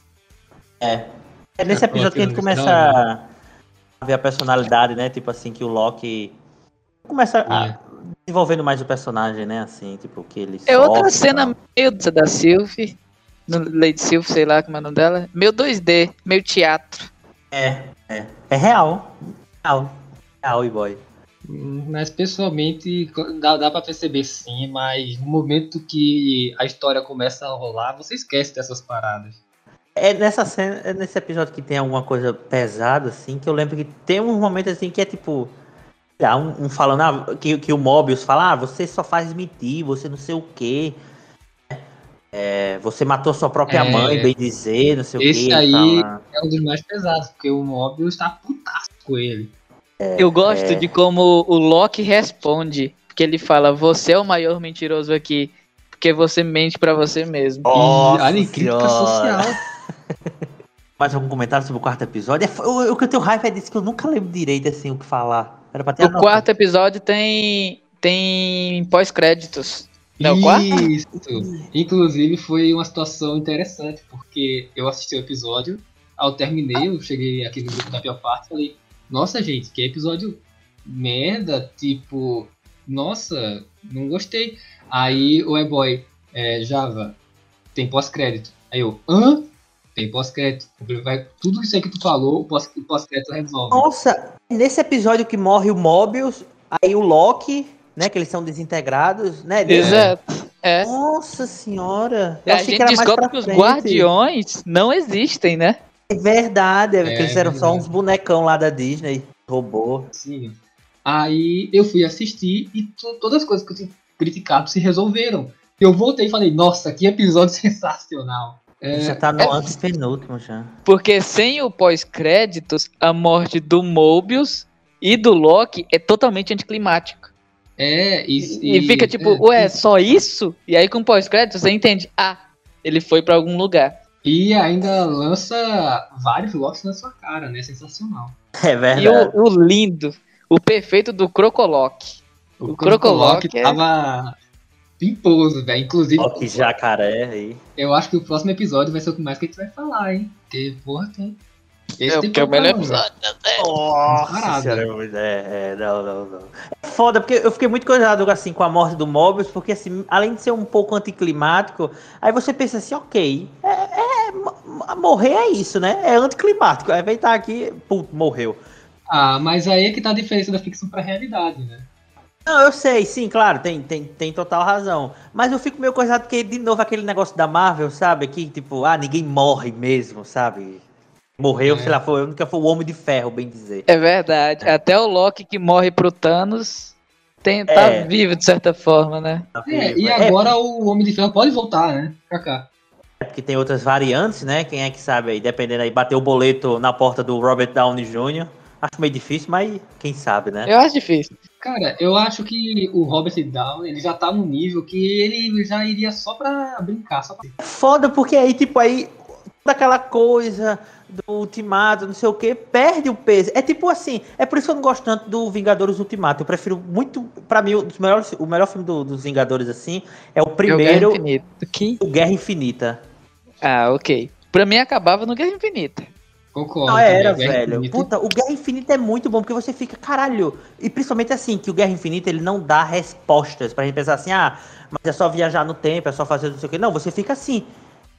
É. É nesse É, episódio que a gente começa finalmente. a ver a personalidade, né? Tipo assim, que o Loki começa a É. desenvolvendo mais o personagem, né? Assim, tipo, que ele É outra sofre e cena tal. meio da Sylvie, no Lady Sylvie, sei lá como é o nome dela. Meio 2D, meio teatro. É, é. É real. Real. Real, e boy. Mas pessoalmente dá, dá pra perceber sim, mas no momento que a história começa a rolar, você esquece dessas paradas. É nessa cena, é nesse episódio que tem alguma coisa pesada, assim, que eu lembro que tem uns momentos assim que é tipo. Há um, um falando ah, que, que o Mobius fala, ah, você só faz mentir, você não sei o quê. É, você matou sua própria É. mãe, bem dizer, não sei Esse o quê. aí- fala. É um dos mais pesados, porque o Mobius tá putaço com ele. Eu gosto de como o Loki responde. Porque ele fala, você é o maior mentiroso aqui. Porque você mente pra você mesmo. Olha, crítica social. Mais algum comentário sobre o quarto episódio? É, o, o que eu tenho raiva é disso que eu nunca lembro direito assim o que falar. Era pra ter O quarto episódio tem, tem pós-créditos. Não, o quarto? Isso. Inclusive foi uma situação interessante, porque eu assisti o episódio, ao terminei, eu cheguei aqui no grupo da pior parte e falei, nossa gente, que episódio merda, tipo, nossa, não gostei. Aí o E-Boy, é, Java, tem pós-crédito. Aí eu, hã? Tem pós-crédito. Tudo isso aí que tu falou, o pós- o pós-crédito resolve. Nossa, nesse episódio que morre o Mobius, aí o Loki, né? Que eles são desintegrados, né? Exato. É. Nossa senhora. Eu a achei gente que descobre que os frente. guardiões não existem, né? É verdade, é, que É eles eram só verdade. uns bonecão lá da Disney, robô. Sim. Aí eu fui assistir e to- todas as coisas que eu tinha criticado se resolveram. Eu voltei e falei, nossa, que episódio sensacional. É, já tá no é- antes penúltimo já. Porque sem o pós-créditos, a morte do Mobius e do Loki é totalmente anticlimático. é, E, e fica tipo, é, ué, só isso? E aí com pós-créditos você entende, ah, ele foi pra algum lugar. E ainda lança vários Locks na sua cara, né? Sensacional. É E verdade. o, o lindo, o perfeito do Crocolock. O Crocolock é- tava pimposo, velho. Inclusive, Ó, que jacaré aí. eu acho que o próximo episódio vai ser o que mais que a gente vai falar, hein? Porque, porra, tem. Esse É, tem porque é o melhor problema, episódio. Nossa Parada. senhora, é, é, não, não, não. É foda, porque eu fiquei muito coisado assim com a morte do Mobius, porque assim, além de ser um pouco anticlimático, aí você pensa assim, ok, é, é, mo- morrer é isso, né? É anticlimático. Aí vem estar aqui, puto, morreu. Ah, mas aí é que tá a diferença da ficção pra realidade, né? Não, eu sei, sim, claro, tem, tem, tem total razão. Mas eu fico meio coisado porque, de novo, aquele negócio da Marvel, sabe? Que, tipo, ah, ninguém morre mesmo, sabe? Morreu, É. sei lá, foi, nunca foi o Homem de Ferro, bem dizer. É verdade. Até o Loki que morre pro Thanos tem, tá É. vivo de certa forma, né? É, e É, agora o Homem de Ferro pode voltar, né? Pra cá. porque tem outras variantes, né? Quem é que sabe aí, dependendo aí, bater o boleto na porta do Robert Downey Jr. Acho meio difícil, mas quem sabe, né? Eu acho difícil. Cara, eu acho que o Robert Downey ele já tá num nível que ele já iria só pra brincar, só pra... Foda porque aí, tipo, aí, toda aquela coisa do Ultimato, não sei o que, perde o peso. É tipo assim, é por isso que eu não gosto tanto do Vingadores Ultimato. Eu prefiro muito, pra mim, um dos melhores, o melhor filme do- dos Vingadores, assim, é o É o Guerra primeiro, Infinita. Que? o Guerra Infinita. Ah, ok. Pra mim acabava no Guerra Infinita. Concordo. Não, era, também, Guerra velho. Infinita. Puta, o Guerra Infinita é muito bom, porque você fica, caralho. E principalmente assim, que o Guerra Infinita ele não dá respostas pra gente pensar assim, ah, mas é só viajar no tempo, é só fazer não sei o quê. Não, você fica assim.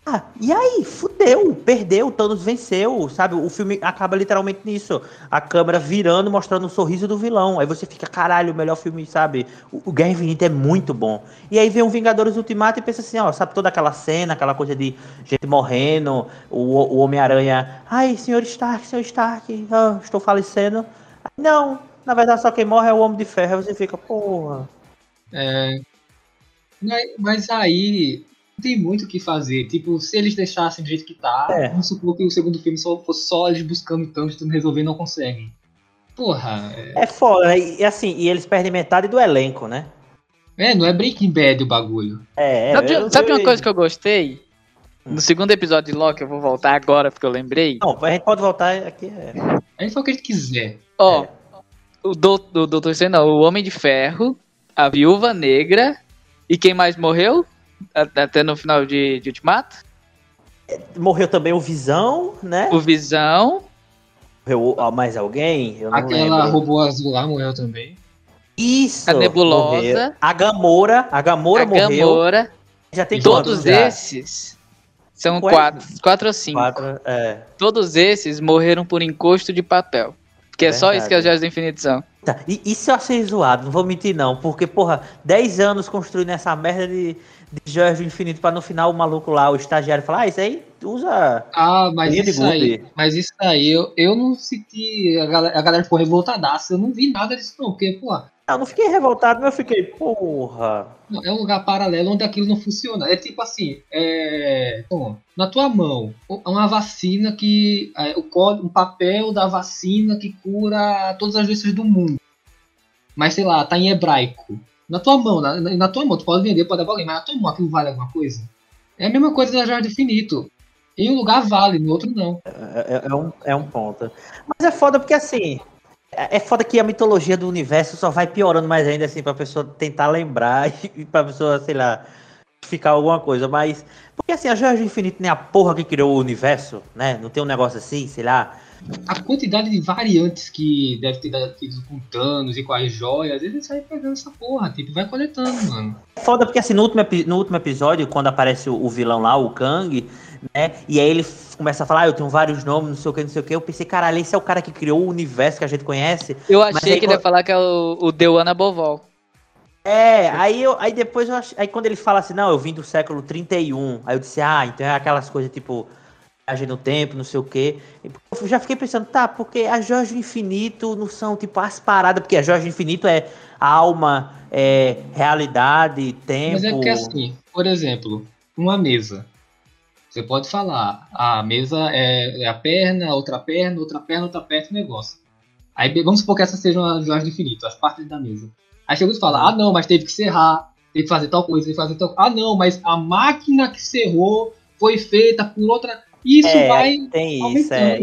Ah, e aí? Fudeu, perdeu, Thanos venceu, sabe? O filme acaba literalmente nisso. A câmera virando, mostrando o sorriso do vilão. Aí você fica, caralho, o melhor filme, sabe? O, o Guerra Infinita é muito bom. E aí vem um Vingadores Ultimato e pensa assim, ó, sabe toda aquela cena, aquela coisa de gente morrendo, o, o Homem-Aranha, ai, senhor Stark, senhor Stark, ah, estou falecendo. Não, na verdade só quem morre é o Homem de Ferro. Aí você fica, porra. É, mas, aí tem muito o que fazer. Tipo, se eles deixassem do jeito que tá, É. vamos supor que o segundo filme só fosse só eles buscando Thanos, tentando resolver e não conseguem. Porra, é, É foda, né? E assim, e eles perdem metade do elenco, né? é, não é Breaking Bad o bagulho. É, sabe eu- sabe eu- uma coisa que eu gostei? Hum. No segundo episódio de Loki, eu vou voltar agora porque eu lembrei. Não, a gente pode voltar aqui. É. A gente fala o que a gente quiser. Ó, É. o Doutor, o Doutor não, o Homem de Ferro, a Viúva Negra e quem mais morreu? Até no final de, de Ultimato? Morreu também o Visão, né? O Visão, Morreu mais alguém? Eu não Aquela lembro. robô azul lá morreu também. Isso! A Nebulosa. morreu. A Gamora. A Gamora a morreu. Gamora. Já tem Todos quantos já? esses são quatro, quatro ou cinco. Quatro, é. Todos esses morreram por encosto de papel. Porque é só isso que as Verdade. joias são. Tá, E isso eu achei zoado, não vou mentir não, porque, porra, 10 anos construindo essa merda de, de Joias do Infinito pra no final o maluco lá, o estagiário, falar, ah, isso aí usa. Ah, mas isso aí, mas isso aí, eu, eu não senti. A galera, a galera ficou revoltadaça. Eu não vi nada disso, não. Porque, pô, Eu não fiquei revoltado, mas eu fiquei, porra. é um lugar paralelo onde aquilo não funciona. É tipo assim, é. bom, na tua mão, uma vacina que. é, o código, um papel da vacina que cura todas as doenças do mundo. Mas sei lá, tá em hebraico. Na tua mão, na, na- tua mão, tu pode vender, pode dar pra alguém, mas na tua mão aquilo vale alguma coisa? É a mesma coisa da Jardim Infinito. Em um lugar vale, no outro não. É, é- é um, é um ponto. Mas é foda porque assim. É é foda que a mitologia do universo só vai piorando mais ainda, assim, pra pessoa tentar lembrar e, pra pessoa, sei lá, ficar alguma coisa. Mas. Porque assim, a do Infinito nem a porra que criou o universo, né? Não tem um negócio assim, sei lá. A quantidade de variantes que deve ter dado- tido com Thanos e com as joias, eles saem pegando essa porra, tipo, vai coletando, mano. Foda porque assim, no último, no último episódio, quando aparece o, o vilão lá, o Kang, né? E aí ele começa a falar, ah, eu tenho vários nomes, não sei o que, não sei o que. Eu pensei, caralho, esse é o cara que criou o universo que a gente conhece. Eu achei aí que ele ia falar que é o, o Deuana Bovol. É, aí, eu, aí depois eu ach... aí quando ele fala assim, não, eu vim do século 31, aí eu disse, ah, então é aquelas coisas tipo viagem no tempo, não sei o quê. Eu já fiquei pensando, tá, porque joias do infinito não são tipo as paradas, porque joias do infinito é alma, é realidade, tempo. Mas é porque assim, por exemplo, uma mesa. Você pode falar, a mesa é, é a perna, outra perna, outra perna, outra perna, negócio. Aí vamos supor que essas sejam as joias do infinito, as partes da mesa. Aí chega e fala, ah não, mas teve que serrar, teve que fazer tal coisa, teve que fazer tal Ah não, mas a máquina que serrou foi feita por outra. Isso É, vai tem isso, é.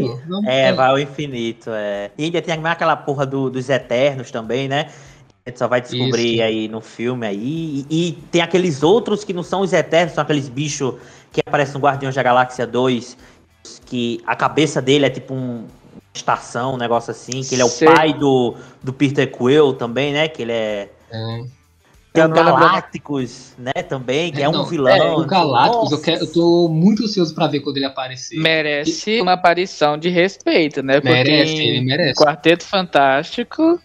É, vai ao infinito, é. E ainda tem aquela porra do- dos Eternos também, né? A gente só vai descobrir Isso. aí no filme aí. E, e tem aqueles outros que não são os Eternos, são aqueles bichos que aparecem no Guardiões da Galáxia 2, que a cabeça dele é tipo um- uma estação, um negócio assim, que ele é o Sei. pai do, do Peter Quill também, né? Que ele é... É. Tem o Galácticos, né, também, que é, um não, vilão. é, o Galácticos, eu, quero, eu tô muito ansioso pra ver quando ele aparecer. Merece uma aparição de respeito, né? Porque Merece, ele merece. Quarteto Fantástico.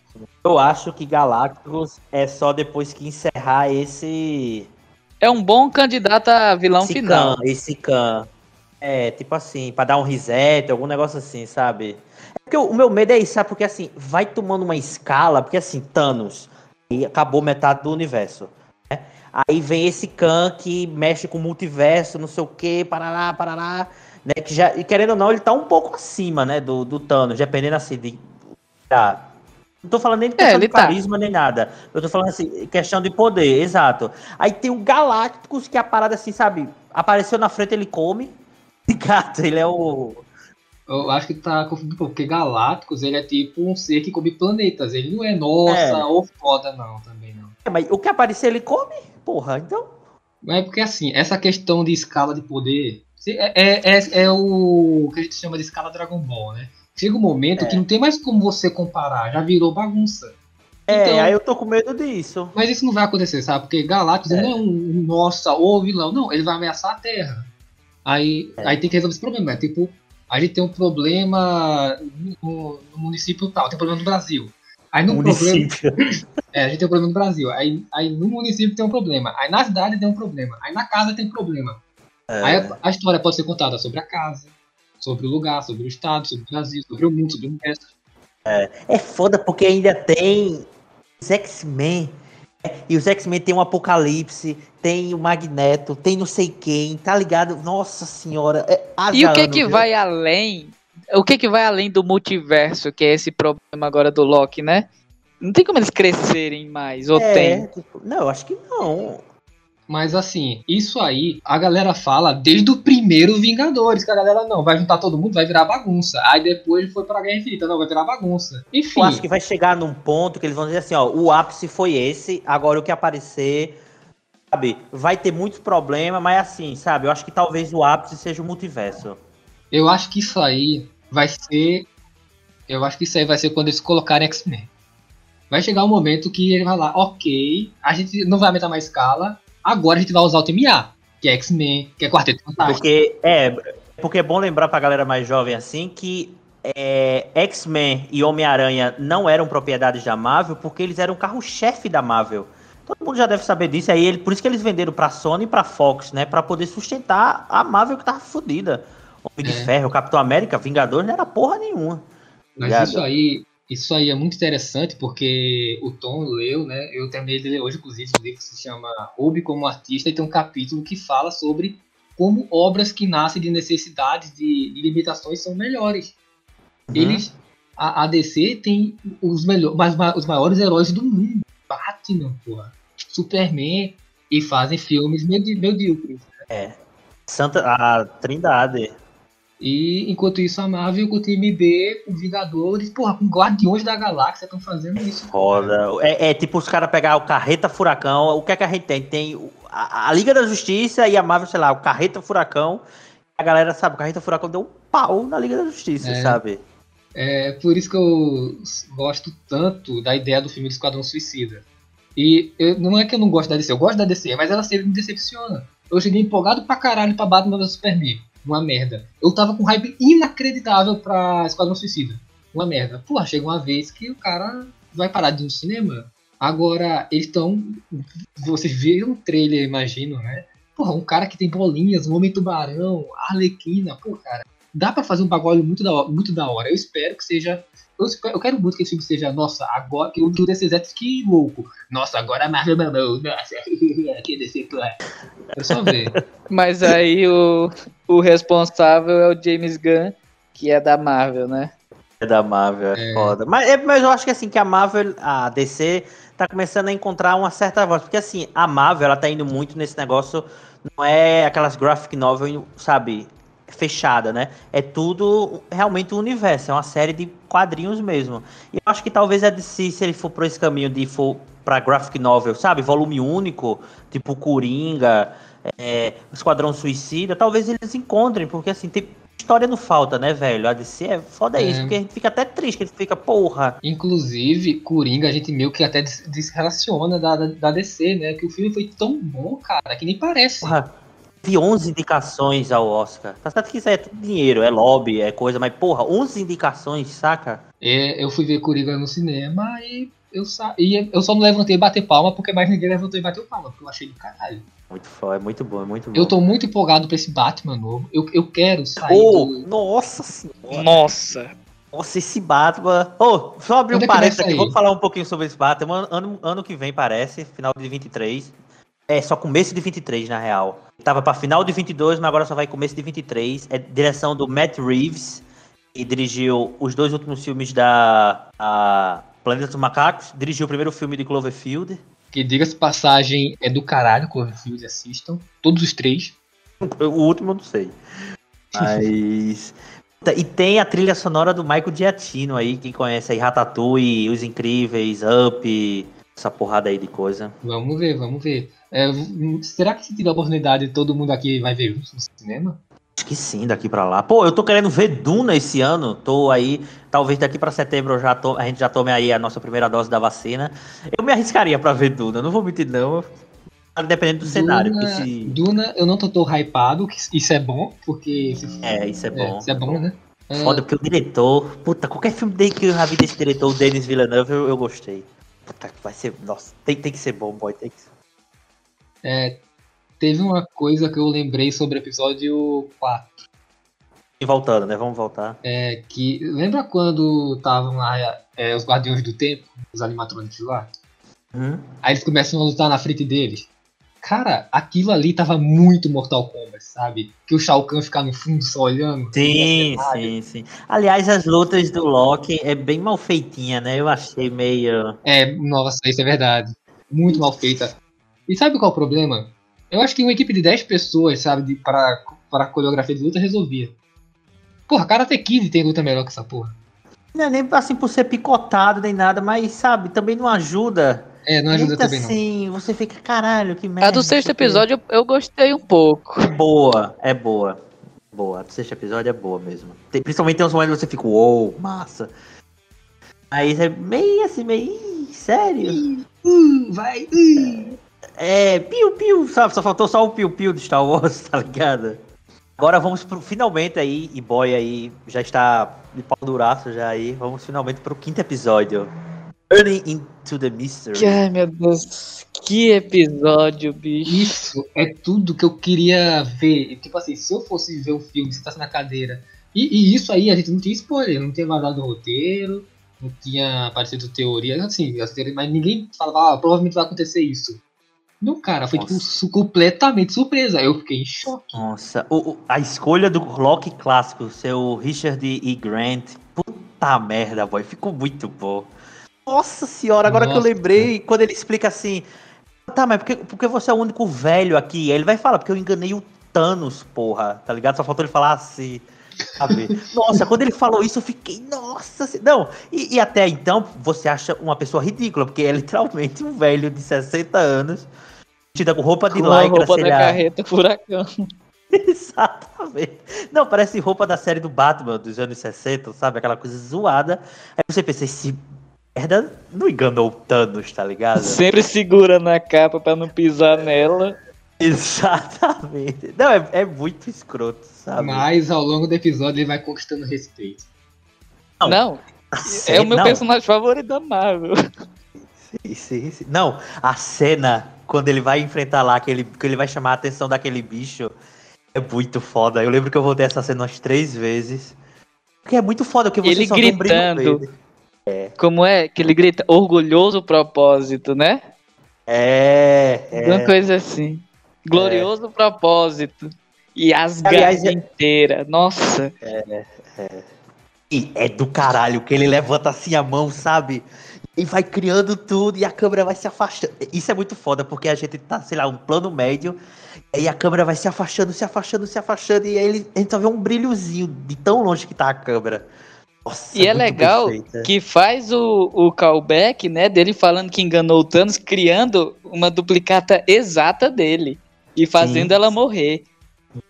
Eu acho que Galácticos é só depois que encerrar esse... É um bom candidato a vilão esse final. Khan, esse Khan. É, tipo assim, pra dar um reset, algum negócio assim, sabe? É porque o o meu medo é isso, sabe? Porque assim, vai tomando uma escala, porque assim, Thanos, e acabou metade do universo. né? Aí vem esse Khan que mexe com o multiverso, não sei o que, parará, parará, né? Que já, e querendo ou não, ele tá um pouco acima, né, do, do Thanos, dependendo assim de. Tá. Não tô falando nem de questão ele de tá. carisma nem nada. Eu tô falando assim, questão de poder, exato. Aí tem o Galácticos, que é a parada assim, sabe? Apareceu na frente, ele come. Gato, ele é o. Eu acho que tá confundindo porque Galácticos ele é tipo um ser que come planetas. Ele não é nossa É. ou foda, não, também não. É, mas o que aparecer, ele come? Porra, então. Mas é porque assim, essa questão de escala de poder é, é, é, é o que a gente chama de escala Dragon Ball, né? Chega um momento É. que não tem mais como você comparar, já virou bagunça. É, Então- aí eu tô com medo disso. Mas isso não vai acontecer, sabe? Porque Galactus ele não é um, nossa ou vilão, não, ele vai ameaçar a Terra. Aí, É. aí tem que resolver esse problema. É tipo, a gente tem um problema no, no município tal, tem um problema no Brasil. Aí no problema, Município. é, a gente tem um problema no Brasil. Aí, aí no município tem um problema. Aí na cidade tem um problema. Aí na casa tem um problema. Aí a, a história pode ser contada sobre a casa, sobre o lugar, sobre o estado, sobre o Brasil, sobre o mundo, sobre o universo. É foda porque ainda tem os X-Men. E os X-Men tem um Apocalipse, tem o Magneto, tem não sei quem, tá ligado? Nossa senhora. É E o que que viu? vai além? O que que vai além do multiverso, que é esse problema agora do Loki, né? Não tem como eles crescerem mais, ou É, tem? tipo, não, eu acho que não. Mas assim, isso aí a galera fala desde o primeiro Vingadores, que a galera não, vai juntar todo mundo, vai virar bagunça. Aí depois foi pra Guerra Infinita, não, vai virar bagunça. Enfim, Eu acho que vai chegar num ponto que eles vão dizer assim, ó, o ápice foi esse, agora o que aparecer, sabe, vai ter muitos problemas, mas assim, sabe, eu acho que talvez o ápice seja o multiverso. eu acho que isso aí vai ser. Eu acho que isso aí vai ser quando eles colocarem X-Men. Vai chegar um momento que ele vai lá, ok, a gente não vai aumentar mais escala, agora a gente vai usar o time A, que é X-Men, que é Quarteto Fantástico. Porque é, porque é bom lembrar pra galera mais jovem assim que é, X-Men e Homem-Aranha não eram propriedades da Marvel porque eles eram o carro-chefe da Marvel. Todo mundo já deve saber disso. Aí ele, por isso que eles venderam pra Sony e pra Fox, né? Pra poder sustentar a Marvel que tava fodida. Homem de É. Ferro, Capitão América, Vingadores não era porra nenhuma. Mas Ligado? isso aí, isso aí é muito interessante porque o Tom leu, né? Eu terminei de ler hoje, inclusive, o livro se chama Ruby como Artista e tem um capítulo que fala sobre como obras que nascem de necessidades, de, de limitações, são melhores. Uhum. Eles, a, a DC tem os, melhor, mas, ma- os maiores heróis do mundo. Batman, porra. Superman. E fazem filmes medi- medíocres. Santa, a Trindade. E enquanto isso, a Marvel com o time B, com Vingadores, porra, com Guardiões da Galáxia estão fazendo isso. Foda. É, é tipo os caras pegar o Carreta Furacão. O que é que a gente tem? Tem a, a Liga da Justiça e a Marvel, sei lá, o Carreta Furacão. A galera sabe, o Carreta Furacão deu um pau na Liga da Justiça, É. sabe? É por isso que eu gosto tanto da ideia do filme do Esquadrão Suicida. E eu- não é que eu não gosto da DC, eu gosto da DC, mas ela sempre me decepciona. Eu cheguei empolgado pra caralho pra Batman vs Superman. Uma merda. Eu tava com hype inacreditável pra Esquadrão Suicida. Uma merda. Porra, chega uma vez que o cara vai parar de ir no cinema. Agora, eles estão. Vocês viram o trailer, imagino, né? Porra, um cara que tem bolinhas, um homem tubarão, arlequina, pô, cara. Dá pra fazer um bagulho muito da, hora, muito da hora. Eu espero que seja. Eu, espero- eu quero muito que esse filme seja, nossa, agora que o o DCZ que louco. Nossa, agora a Marvel mandou. Nossa, que. É só ver. Mas aí o, o responsável é o James Gunn, que é da Marvel, né? É da Marvel, é, foda. Mas, é, mas eu acho que assim, que a Marvel, a DC, tá começando a encontrar uma certa voz. Porque assim, a Marvel, ela tá indo muito nesse negócio, não é aquelas graphic novel, sabe, fechada, né? É tudo realmente um universo, é uma série de quadrinhos mesmo. E eu acho que talvez a DC, se ele for por esse caminho de for pra graphic novel, sabe, volume único, tipo Coringa, é, Esquadrão Suicida, talvez eles encontrem, porque assim, tem história não falta, né, velho? A DC é foda É. isso, porque a gente fica até triste, que a gente fica, porra. Inclusive, Coringa, a gente meio que até des- desrelaciona da, da, da DC, né? Que o filme foi tão bom, cara, que nem parece. Porra, teve 11 indicações ao Oscar. Tá certo que isso é tudo dinheiro, é lobby, é coisa, mas porra, 11 indicações, saca? É, eu fui ver Coringa no cinema e eu, sa... e eu só não levantei e bater palma porque mais ninguém levantou e bateu palma, porque eu achei do caralho. Muito foda, é muito bom, é muito bom. Eu tô muito empolgado pra esse Batman novo. Eu, eu quero sair Ô, do... nossa senhora. Nossa. Nossa, esse Batman. Ô, só abrir Quando um é parênteses aqui, vamos falar um pouquinho sobre esse Batman. Ano, ano que vem, parece, final de 23. É, só começo de 23, na real. Tava pra final de 22, mas agora só vai começo de 23. É direção do Matt Reeves, que dirigiu os dois últimos filmes da a Planeta dos Macacos. Dirigiu o primeiro filme de Cloverfield. Que diga-se passagem, é do caralho, Cloverfield, assistam. Todos os três. O último eu não sei. Mas. E tem a trilha sonora do Michael Giacchino aí, quem conhece aí Ratatouille, Os Incríveis, Up, essa porrada aí de coisa. Vamos ver, vamos ver. É, será que se tiver a oportunidade todo mundo aqui vai ver no cinema? Acho que sim, daqui pra lá. Pô, eu tô querendo ver Duna esse ano. Tô aí, talvez daqui pra setembro já a gente já tome aí a nossa primeira dose da vacina. Eu me arriscaria pra ver Duna, não vou mentir não. Dependendo do cenário. Duna, porque se- Duna, eu não tô tão hypado, isso é bom, porque... É, isso é bom. isso é bom, né? É, Foda, porque o diretor. Puta, qualquer filme dele que eu já vi desse diretor, o Denis Villeneuve, eu, eu gostei. Puta, vai ser. Nossa, tem, tem que ser bom, boy. Tem que ser. é, teve uma coisa que eu lembrei sobre o episódio 4. E voltando, né? Vamos voltar. É que. Lembra quando estavam lá é, os Guardiões do Tempo, os animatrônicos lá? Uhum. Aí eles começam a lutar na frente deles. Cara, aquilo ali tava muito Mortal Kombat, sabe? Que o Shao Kahn ficar no fundo só olhando. Sim, sim, sim. Aliás, as lutas do Loki é bem mal feitinha, né? Eu achei meio. É, nossa, isso é verdade. Muito mal feita. E sabe qual é o problema? Eu acho que uma equipe de 10 pessoas, sabe, de, para, para a coreografia de luta resolvia. Porra, Karate Kid tem luta melhor que essa porra. Não é nem assim por ser picotado nem nada, mas sabe, também não ajuda. É, não ajuda Muito também não. assim, você fica, caralho, que merda. A do sexto episódio eu, eu gostei um pouco. É boa, é boa. Boa. A do sexto episódio é boa mesmo. Tem- principalmente tem uns momentos que você fica, uou, massa. Aí é meio assim, meio. "Ih, Sério? Uh, vai, uh. É, piu-piu, sabe? Só faltou só o piu-piu do Star Wars, tá ligado? Agora vamos pro. Finalmente aí, e boy aí já está de pau duraço já aí. Vamos finalmente pro quinto episódio. Turning into the Mystery. Que, ai, meu Deus. Que episódio, bicho. Isso é tudo que eu queria ver. Tipo assim, se eu fosse ver um filme, sentasse na cadeira. E, e isso aí a gente não tinha spoiler, não tinha vazado o roteiro, não tinha aparecido teoria, assim, mas ninguém falava, ah, provavelmente vai acontecer isso. Não, cara, foi tipo su- completamente surpresa. Eu fiquei em choque. Nossa, o- o- a escolha do Loki clássico, seu Richard E. Grant, puta merda, boy, ficou muito bom. Nossa senhora, agora que eu Nossa. lembrei, quando ele explica assim, tá, mas porque, porque você é o único velho aqui? Aí ele vai falar, porque eu enganei o Thanos, porra, tá ligado? Só faltou ele falar assim. Sabe? Nossa, quando ele falou isso, eu fiquei, nossa, não. E, e até então, você acha uma pessoa ridícula, porque é literalmente um velho de 60 anos, vestida com roupa de lycra, roupa sei da lá. carreta furacão. Exatamente. Não, parece roupa da série do Batman dos anos 60, sabe? Aquela coisa zoada. Aí você pensa, esse merda não enganou o Thanos, tá ligado? Sempre segura na capa pra não pisar nela. Exatamente. Não, é, é muito escroto, sabe? Mas ao longo do episódio ele vai conquistando respeito. Não, Não, é o meu não, personagem favorito da Marvel. sim, sim, sim. Não, a cena quando ele vai enfrentar lá, que ele, que ele vai chamar a atenção daquele bicho, é muito foda. Eu lembro que eu voltei essa cena umas três vezes. Porque é muito foda, porque você Ele só vê um verde. Como é que ele grita? Orgulhoso propósito, né? É, é. Uma coisa assim. Glorioso propósito. E as é- inteira. Nossa. E é do caralho que ele levanta assim a mão, sabe? E vai criando tudo e a câmera vai se afastando. Isso é muito foda, porque a gente tá, sei lá, um plano médio, e a câmera vai se afastando, se afastando, se afastando, e aí ele, a gente só vê um brilhozinho de tão longe que tá a câmera. Nossa, E é muito legal perfeita. que faz o, o callback, né, dele falando que enganou o Thanos, criando uma duplicata exata dele e fazendo Sim. ela morrer.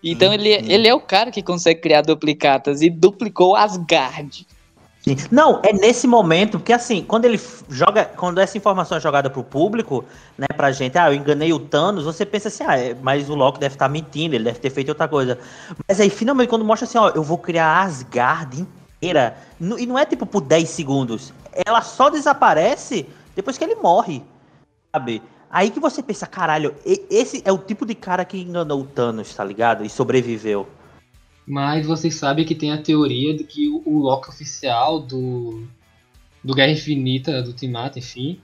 Então ele, sim. ele é o cara que consegue criar duplicatas e duplicou Asgard. Sim. Não, é nesse momento, porque assim, quando ele joga, quando essa informação é jogada pro público, né, pra gente, ah, eu enganei o Thanos, você pensa assim, ah, é, mas o Loki deve estar mentindo, ele deve ter feito outra coisa. Mas aí, finalmente, quando mostra assim, ó, eu vou criar Asgard inteira, e não é tipo por 10 segundos, ela só desaparece depois que ele morre, sabe? Aí que você pensa, caralho, esse é o tipo de cara que enganou o Thanos, tá ligado? E sobreviveu. Mas vocês sabem que tem a teoria de que o, Loki oficial do, do Guerra Infinita, do Ultimato, enfim,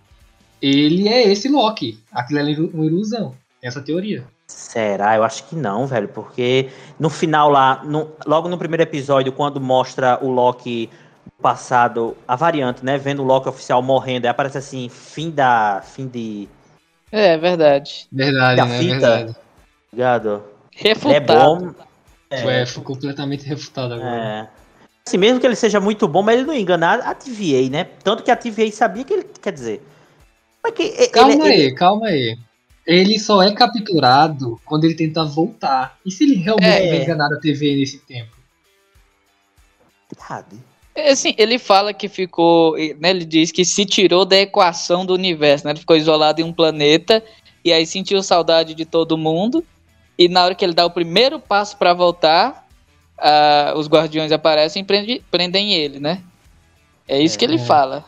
ele é esse Loki. Aquilo é uma ilusão. Essa teoria. Será? Eu acho que não, velho, porque no final lá, no- logo no primeiro episódio, quando mostra o Loki passado, a variante, né, vendo o Loki oficial morrendo, aí aparece assim, fim da, fim de, É, verdade. Verdade, Da né? fita. Verdade. ligado? Ele é Refutado. bom, Ué, foi completamente refutado agora. é. Assim, mesmo que ele seja muito bom, mas ele não ia enganar a TVA, né? Tanto que a TVA sabia que ele, quer dizer... Mas que ele- Calma ele- aí, calma aí. Ele só é capturado quando ele tenta voltar. E se ele realmente É. tiver enganado a TV nesse tempo? Verdade. É, Assim, ele fala que ficou, né, ele diz que se tirou da equação do universo, né? Ele ficou isolado em um planeta e aí sentiu saudade de todo mundo. E na hora que ele dá o primeiro passo pra voltar, ah, os guardiões aparecem e prende- prendem ele, né? É isso que ele É. fala.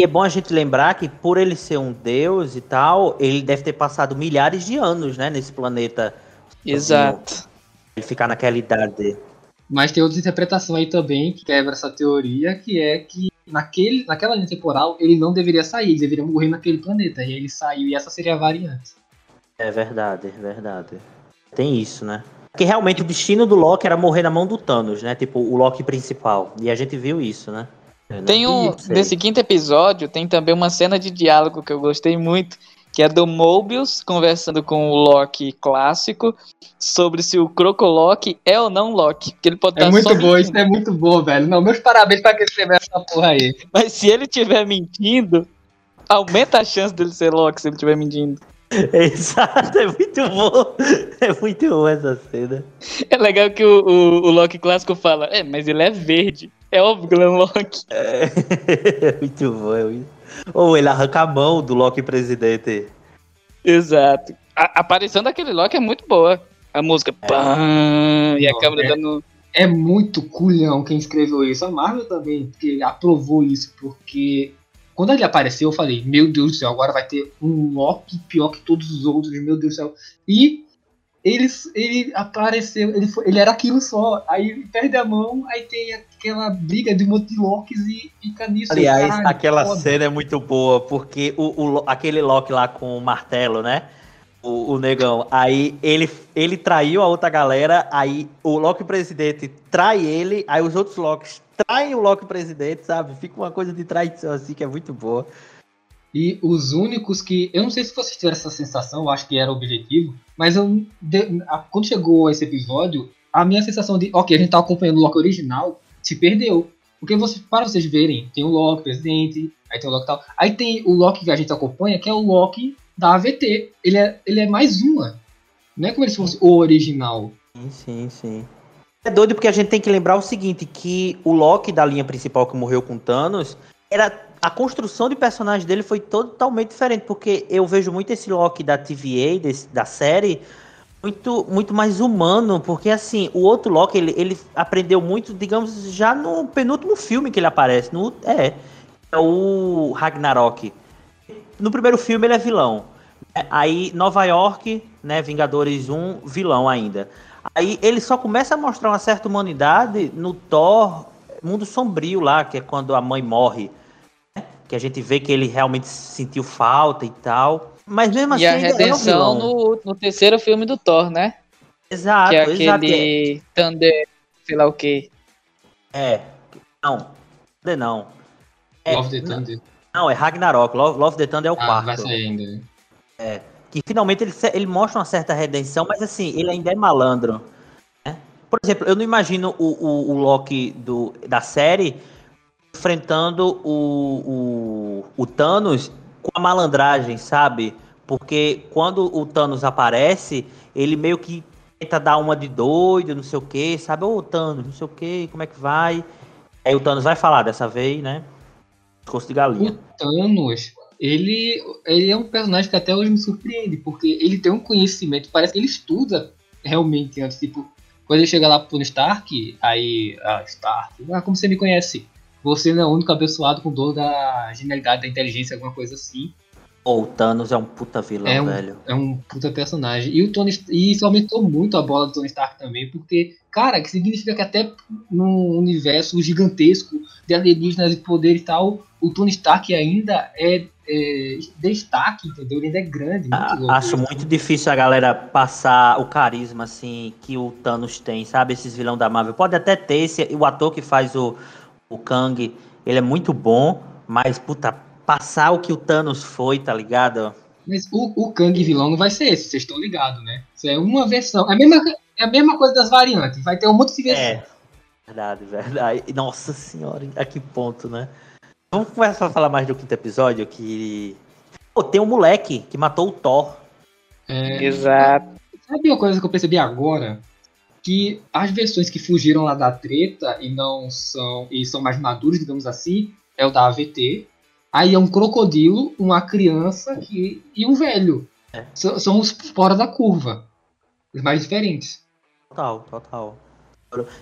E é bom a gente lembrar que por ele ser um deus e tal, ele deve ter passado milhares de anos, né, nesse planeta. Exato. Ele ficar naquela idade. Mas tem outra interpretação aí também que quebra essa teoria, que é que naquele, naquela linha temporal ele não deveria sair, ele deveria morrer naquele planeta. E ele saiu e essa seria a variante. É verdade, é verdade. Tem isso, né? Porque realmente o destino do Loki era morrer na mão do Thanos, né? Tipo, o Loki principal. E a gente viu isso, né? Tem um, nesse quinto episódio, tem também uma cena de diálogo que eu gostei muito, que é do Mobius conversando com o Loki clássico sobre se o Crocolock é ou não Loki. Porque ele pode É estar muito bom, isso é muito bom, velho. Não, meus parabéns pra quem escreveu essa porra aí. Mas se ele estiver mentindo, aumenta a chance dele ser Loki se ele estiver mentindo. Exato, é muito bom. É muito bom essa cena. É legal que o, o, o Loki clássico fala, é, mas ele é verde. É óbvio que ele é Loki. É muito bom. é muito- Ou ele arranca a mão do Loki presidente. Exato. A, aparição daquele Loki é muito boa. A música, pam, e a Não, câmera é- dando... É muito culhão quem escreveu isso. A Marvel também, que aprovou isso, porque Quando ele apareceu, eu falei, meu Deus do céu, agora vai ter um Loki pior que todos os outros, meu Deus do céu. E ele, ele apareceu, ele, foi, ele era aquilo só. Aí perde a mão, aí tem aquela briga de um monte de Locks e fica nisso. Aliás, caralho, aquela foda. cena é muito boa, porque o, o- aquele Loki lá com o martelo, né? O, o negão. Aí ele, ele traiu a outra galera, aí o Loki presidente trai ele, aí os outros Locks traem o Loki presidente, sabe? Fica uma coisa de traição assim que é muito boa. E os únicos que. Eu não sei se vocês tiveram essa sensação, eu acho que era o objetivo, mas eu, de- a- quando chegou esse episódio, a minha sensação de, ok, a gente tá acompanhando o Loki original, se perdeu. Porque você, para vocês verem, tem o Loki presidente, aí tem o Loki tal. Aí tem o Loki que a gente acompanha, que é o Loki da AVT. Ele é, ele é mais uma. Não é como se fosse o original. Sim, sim, sim. É doido porque a gente tem que lembrar o seguinte, que o Loki da linha principal que morreu com Thanos, era a construção de personagem dele foi totalmente diferente, porque eu vejo muito esse Loki da TVA, desse- da série, muito, muito mais humano, porque assim, o outro Loki, ele, ele aprendeu muito, digamos, já no penúltimo filme que ele aparece, no, é, é o Ragnarok. No primeiro filme ele é vilão. Aí, Nova York, né, Vingadores 1, vilão ainda. Aí ele só começa a mostrar uma certa humanidade no Thor Mundo Sombrio lá, que é quando a mãe morre. Que a gente vê que ele realmente sentiu falta e tal. Mas mesmo assim, e a ainda é um redenção no, no terceiro filme do Thor, né? Exato, que é exato. aquele Thunder, sei lá o que. É. Não. Não, não. É, Love the não, Thunder. não, é Ragnarok. Love, Love the Thunder é o Ah, quarto. vai sair ainda. né? que finalmente ele, ele mostra uma certa redenção, mas assim, ele ainda é malandro. né? Por exemplo, eu não imagino o, o, o Loki do, da série enfrentando o, o, o Thanos com a malandragem, sabe? Porque quando o Thanos aparece, ele meio que tenta dar uma de doido, não sei o que, sabe? Ô Thanos, não sei o que, como é que vai? Aí o Thanos vai falar dessa vez, né? Discurso de galinha. O Thanos, ele, ele é um personagem que até hoje me surpreende, porque ele tem um conhecimento, parece que ele estuda realmente antes, tipo, quando ele chega lá pro Stark, aí, ah, Stark, ah, como você me conhece? Você não é o único abençoado com dor da genialidade, da inteligência, alguma coisa assim. Pô, o Thanos é um puta vilão, É um- velho. É um puta personagem. E o Tony e isso aumentou muito a bola do Tony Stark também, porque, cara, que significa que até num universo gigantesco de alienígenas e poder e tal, o Tony Stark ainda é, é destaque, entendeu? Ele ainda é grande, muito A- louco. Acho muito difícil a galera passar o carisma assim que o Thanos tem, sabe? Esses vilão da Marvel. Pode até ter esse, o ator que faz o, o Kang, ele é muito bom, mas puta, passar o que o Thanos foi, tá ligado? Mas o, o Kang vilão não vai ser esse, vocês estão ligados, né? Isso é uma versão. É a mesma, é a mesma coisa das variantes. Vai ter um monte de versão. É. Verdade, verdade. Nossa senhora, a que ponto, né? Vamos começar a falar mais do quinto episódio que Pô, tem um moleque que matou o Thor. É, Exato. Sabe uma coisa que eu percebi agora? Que as versões que fugiram lá da treta e não são e são mais maduros, digamos assim, é o da AVT. Aí é um crocodilo, uma criança que, e um velho. É. São, são os fora da curva. Os mais diferentes. Total, total.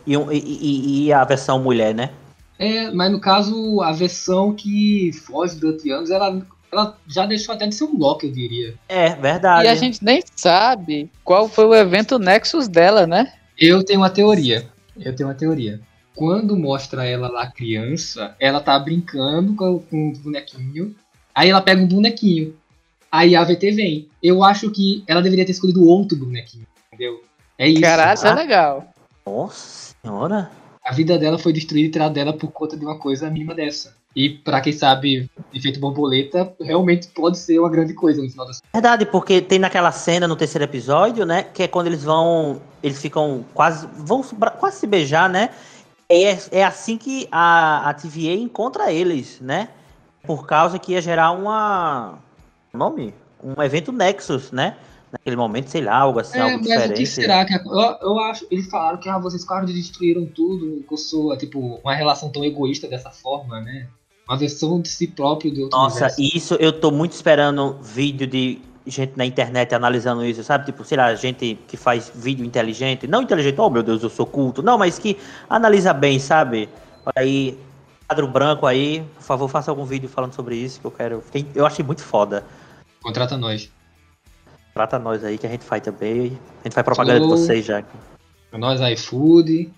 E, um- e- e- e a versão mulher, né? É, mas no caso, a versão que foge durante anos, ela, ela já deixou até de ser um Loki, eu diria. É, verdade. E a gente nem sabe qual foi o evento Nexus dela, né? Eu tenho uma teoria. Eu tenho uma teoria. Quando mostra ela lá criança, ela tá brincando com, com o bonequinho. Aí ela pega um bonequinho. Aí a AVT vem. Eu acho que ela deveria ter escolhido outro bonequinho. Entendeu? É isso. Caralho, isso é Ah. legal. Nossa senhora. A vida dela foi destruída e tirada dela por conta de uma coisa mínima dessa. E pra quem sabe, efeito borboleta realmente pode ser uma grande coisa no final das Verdade, porque tem naquela cena no terceiro episódio, né? Que é quando eles vão. Eles ficam quase. vão quase se beijar, né? É, é assim que a, a TVA encontra eles, né? Por causa que ia gerar uma. Nome? Um evento Nexus, né? Naquele momento, sei lá, algo assim, É, algo mas diferente. o que será que. Eu, eu acho. Eles falaram que ah, vocês quase destruíram tudo. Que eu sou, tipo, uma relação tão egoísta dessa forma, né? Uma versão de si próprio do outro Nossa, universo. isso eu tô muito esperando vídeo de gente na internet analisando isso, sabe? Tipo, sei lá, gente que faz vídeo inteligente. Não inteligente, oh meu Deus, eu sou culto. Não, mas que analisa bem, sabe? Aí quadro branco aí, por favor, faça algum vídeo falando sobre isso, que eu quero. Eu achei muito foda. Contrata nós. Trata nós aí que a gente faz também. A gente faz propaganda de vocês já. Nós iFood.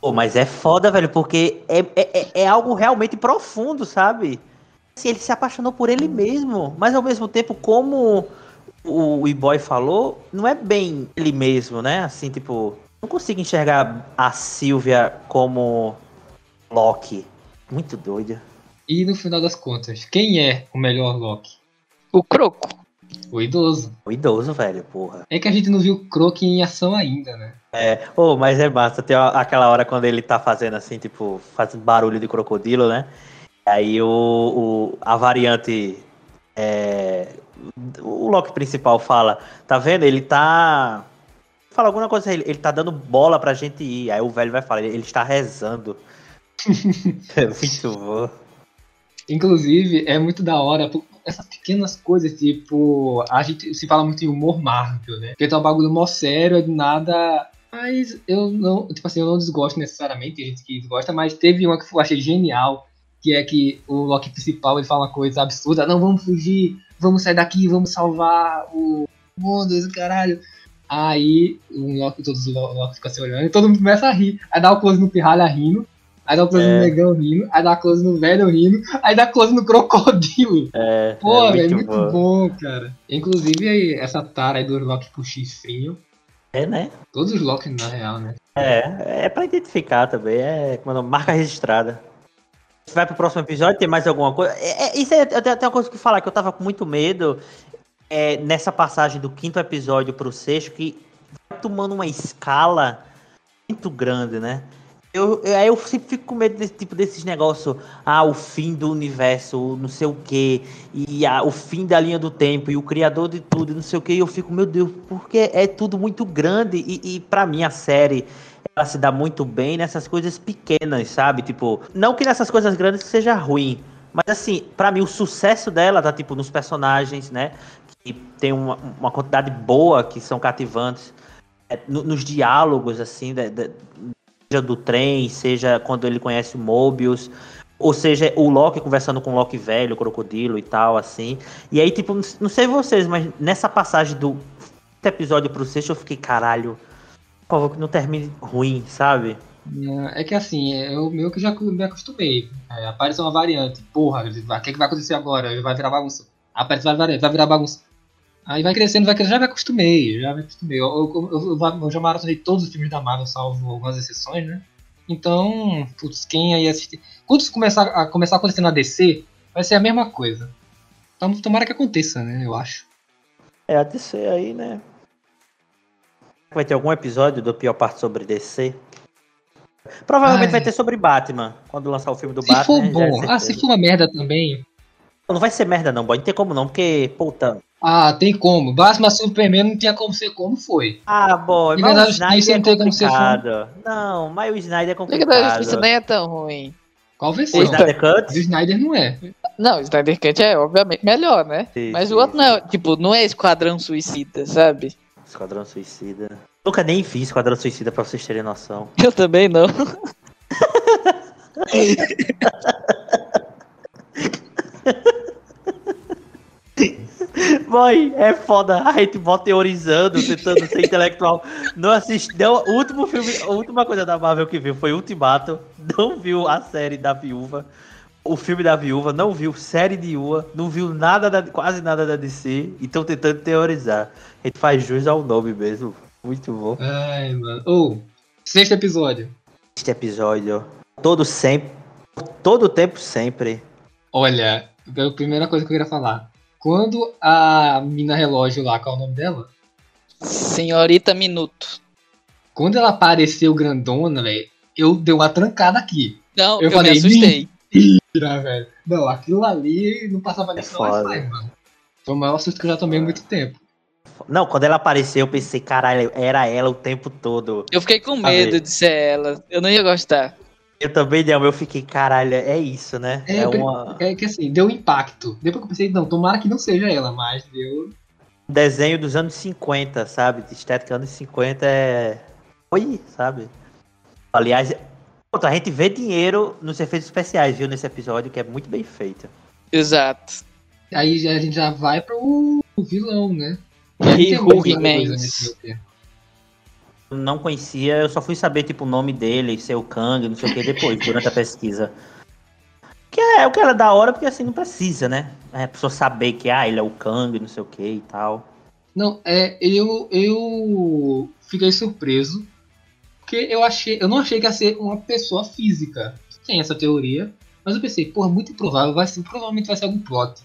Pô, mas é foda, velho, porque é, é, é- é algo realmente profundo, sabe? Assim, ele se apaixonou por ele mesmo, mas ao mesmo tempo, como o E-Boy falou, não é bem ele mesmo, né? Assim, tipo, não consigo enxergar a Sylvia como Loki. Muito doido. E no final das contas, quem é o melhor Loki? O Croco. O idoso. O idoso, velho, porra. É que a gente não viu o Croc em ação ainda, né? Ô, mas é massa, tem aquela hora quando ele tá fazendo assim, tipo, fazendo barulho de crocodilo, né? Aí o, o- a variante. é, o Loki principal fala, tá vendo? Ele tá. Fala alguma coisa, ele, ele tá dando bola pra gente ir. Aí o velho vai falar, ele, ele está rezando. é muito bom. Inclusive, é muito da hora essas pequenas coisas, tipo, a gente se fala muito em humor Marvel, né? Porque tá um bagulho mó sério, é do nada. Mas eu não, tipo assim, eu não desgosto necessariamente, tem gente que desgosta, mas teve uma que eu achei genial, que é que o Loki principal ele fala uma coisa absurda, não, vamos fugir, vamos sair daqui, vamos salvar o mundo, esse caralho. Aí o Loki, todos os Lo- Loki ficam se olhando e todo mundo começa a rir. Aí dá o close no pirralha rindo, aí dá o close É. no negão rindo, aí dá close no velho rindo, aí dá close no crocodilo. É, Pô, é velho, muito, muito bom. bom, cara. Inclusive aí, essa tara aí do Loki pro chifrinho. É, né? Todos os Loki, na real, né? É, é pra identificar também, é como é marca registrada. Você vai pro próximo episódio, tem mais alguma coisa? É, é, isso é, eu tenho, tenho uma coisa que falar, que eu tava com muito medo é, nessa passagem do quinto episódio pro sexto, que vai tomando uma escala muito grande, né? Eu, eu, eu sempre fico com medo desse tipo desses negócios, ah, o fim do universo, não sei o quê, e ah, o fim da linha do tempo, e o criador de tudo, não sei o quê, e eu fico, meu Deus, porque é tudo muito grande, e, e para mim a série, ela se dá muito bem nessas coisas pequenas, sabe? Tipo, não que nessas coisas grandes seja ruim, mas assim, pra mim o sucesso dela tá tipo nos personagens, né? Que tem uma, uma quantidade boa que são cativantes, é, no- nos diálogos assim, seja do trem, seja quando ele conhece Mobius, ou seja, o Loki conversando com o Loki velho, o crocodilo e tal, assim. E aí, tipo, não- sei vocês, mas nessa passagem do episódio pro sexto, eu fiquei, caralho, por favor, que não termine ruim, sabe? É que assim, eu meio que já me acostumei. É, aparece uma variante. Porra, o que, é que vai acontecer agora? Ele vai virar bagunça. Aparece uma variante, vai virar bagunça. Aí vai crescendo, vai crescendo, já me acostumei, já me acostumei. Eu, eu, eu, eu, já maratonei todos os filmes da Marvel, salvo algumas exceções, né? Então, putz, quem aí assistir. Quando isso começar a, começar a acontecer na DC, vai ser a mesma coisa. Então, tomara que aconteça, né? Eu acho. É a DC aí, né? Vai ter algum episódio do pior parte sobre DC? Provavelmente Ai. vai ter sobre Batman, quando lançar o filme do Se Batman. for já é bom, ah, certeza. se for uma merda também. Não vai ser merda não, boy. Não tem como não, porque, puta. Ah, tem como. Batman Superman não tinha como ser como foi. Ah, De mas verdade, o Snyder isso é não tem como ser complicado. Não, mas o Snyder é Liga da Justiça complicado. nem é tão ruim. Qual O versão? Snyder O Cut? Snyder não é. Não, o Snyder Cut é obviamente melhor, né? Sim, Mas sim, o outro não é, tipo, não é Esquadrão Suicida, sabe? Esquadrão Suicida. Nunca nem vi Esquadrão Suicida pra vocês terem noção. Eu também não. Boy, é foda. A gente volta teorizando, tentando ser intelectual. Não assistiu. O último filme, a última coisa da Marvel que viu foi Ultimato. Não viu a série da viúva. O filme da viúva, não viu série de Ua, não viu nada da, quase nada da DC. E estão tentando teorizar. A gente faz jus ao nome mesmo. Muito bom. Ai, mano. Ou, sexto episódio. Este episódio. Todo sempre. Todo tempo sempre. Olha, a primeira coisa que eu queria falar. Quando a mina relógio lá, qual é o nome dela? Senhorita Minuto. Quando ela apareceu grandona, velho, eu dei uma trancada aqui. Não, Eu eu, falei, me assustei. Velho. Não, aquilo ali não passava nem É foda. Wi-Fi, mano. Foi o maior susto que eu já tomei há muito tempo. Não, quando ela apareceu, eu pensei, caralho, era ela o tempo todo. Eu fiquei com medo de ser ela. Eu não ia gostar. Eu também não, eu fiquei, caralho, é isso, né? É, É, uma- É que assim, deu impacto. Depois que eu pensei, não, tomara que não seja ela, mas deu. um desenho dos anos 50, sabe? De estética anos 50 é. Oi, sabe? Aliás, Pronto, a gente vê dinheiro nos efeitos especiais, viu, nesse episódio, que é muito bem feito. Exato. Aí a gente já vai pro vilão, né? E Tem Hulk não conhecia, eu só fui saber, tipo, o nome dele, ser o Kang, não sei o que, depois, durante a pesquisa. Que é o que era da hora, porque assim, não precisa, né? É, a pessoa saber que, ah, ele é o Kang, não sei o que e tal. Não, é, eu, eu fiquei surpreso. Porque eu achei. Eu não achei que ia ser uma pessoa física. Tem essa teoria. Mas eu pensei, porra, muito improvável, vai ser, provavelmente vai ser algum plot.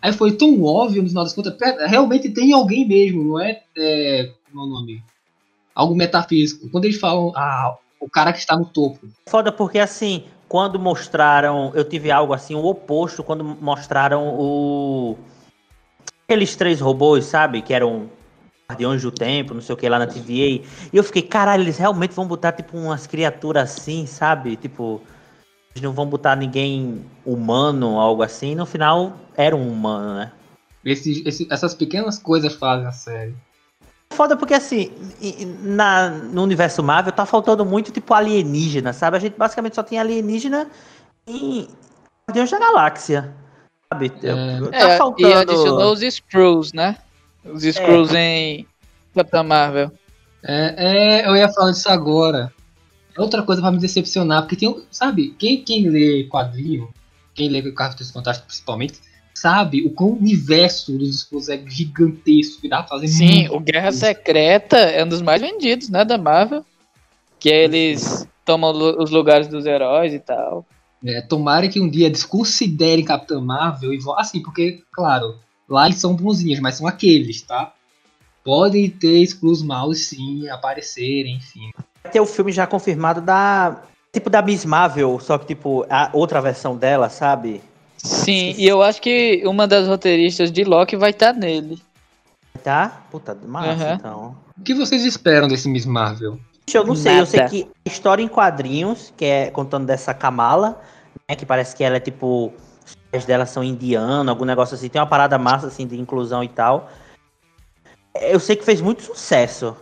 Aí foi tão óbvio no final das contas, realmente tem alguém mesmo, não é, é é o nome? Algo metafísico. Quando eles falam, ah, o cara que está no topo. Foda porque assim, quando mostraram, eu tive algo assim, o oposto, quando mostraram o. Aqueles três robôs, sabe? Que eram Guardiões do Tempo, não sei o que lá na TVA. E eu fiquei, caralho, eles realmente vão botar, tipo, umas criaturas assim, sabe? Tipo, eles não vão botar ninguém humano, algo assim. No final, era um humano, né? Esse, esse- essas pequenas coisas fazem a série. Foda porque assim, na, no universo Marvel tá faltando muito tipo alienígena, sabe? A gente basicamente só tem alienígena em Guardiões da Galáxia. Sabe? É. Tá É, faltando. e adicionou os Screws, né? Os Screws em Capitã Marvel. É, é, eu ia falar disso agora. É outra coisa pra me decepcionar, porque tem, um- sabe, quem, quem lê quadrinho, quem lê Cartas Fantásticos principalmente, sabe o quão o universo dos Skrulls é gigantesco e dá pra fazer Sim, o Guerra Secreta é um dos mais vendidos, né, da Marvel. Que eles tomam os lugares dos heróis e tal. É, tomara que um dia desconsiderem Capitã Marvel e vão. Assim, porque, claro, lá eles são bonzinhos, mas são aqueles, tá? Podem ter Skrulls maus sim, aparecerem, enfim. Vai ter o filme já confirmado da. Tipo da Miss Marvel, só que tipo, a outra versão dela, sabe? Sim, e eu acho que uma das roteiristas de Loki vai estar nele. Tá? Puta, massa, Aham. então. O que vocês esperam desse Miss Marvel? Eu não sei, eu sei Nada. que a história em quadrinhos, que é contando dessa Kamala, né, que parece que ela é tipo, os pais dela são indianos, algum negócio assim, tem uma parada massa assim de inclusão e tal. Eu sei que fez muito sucesso.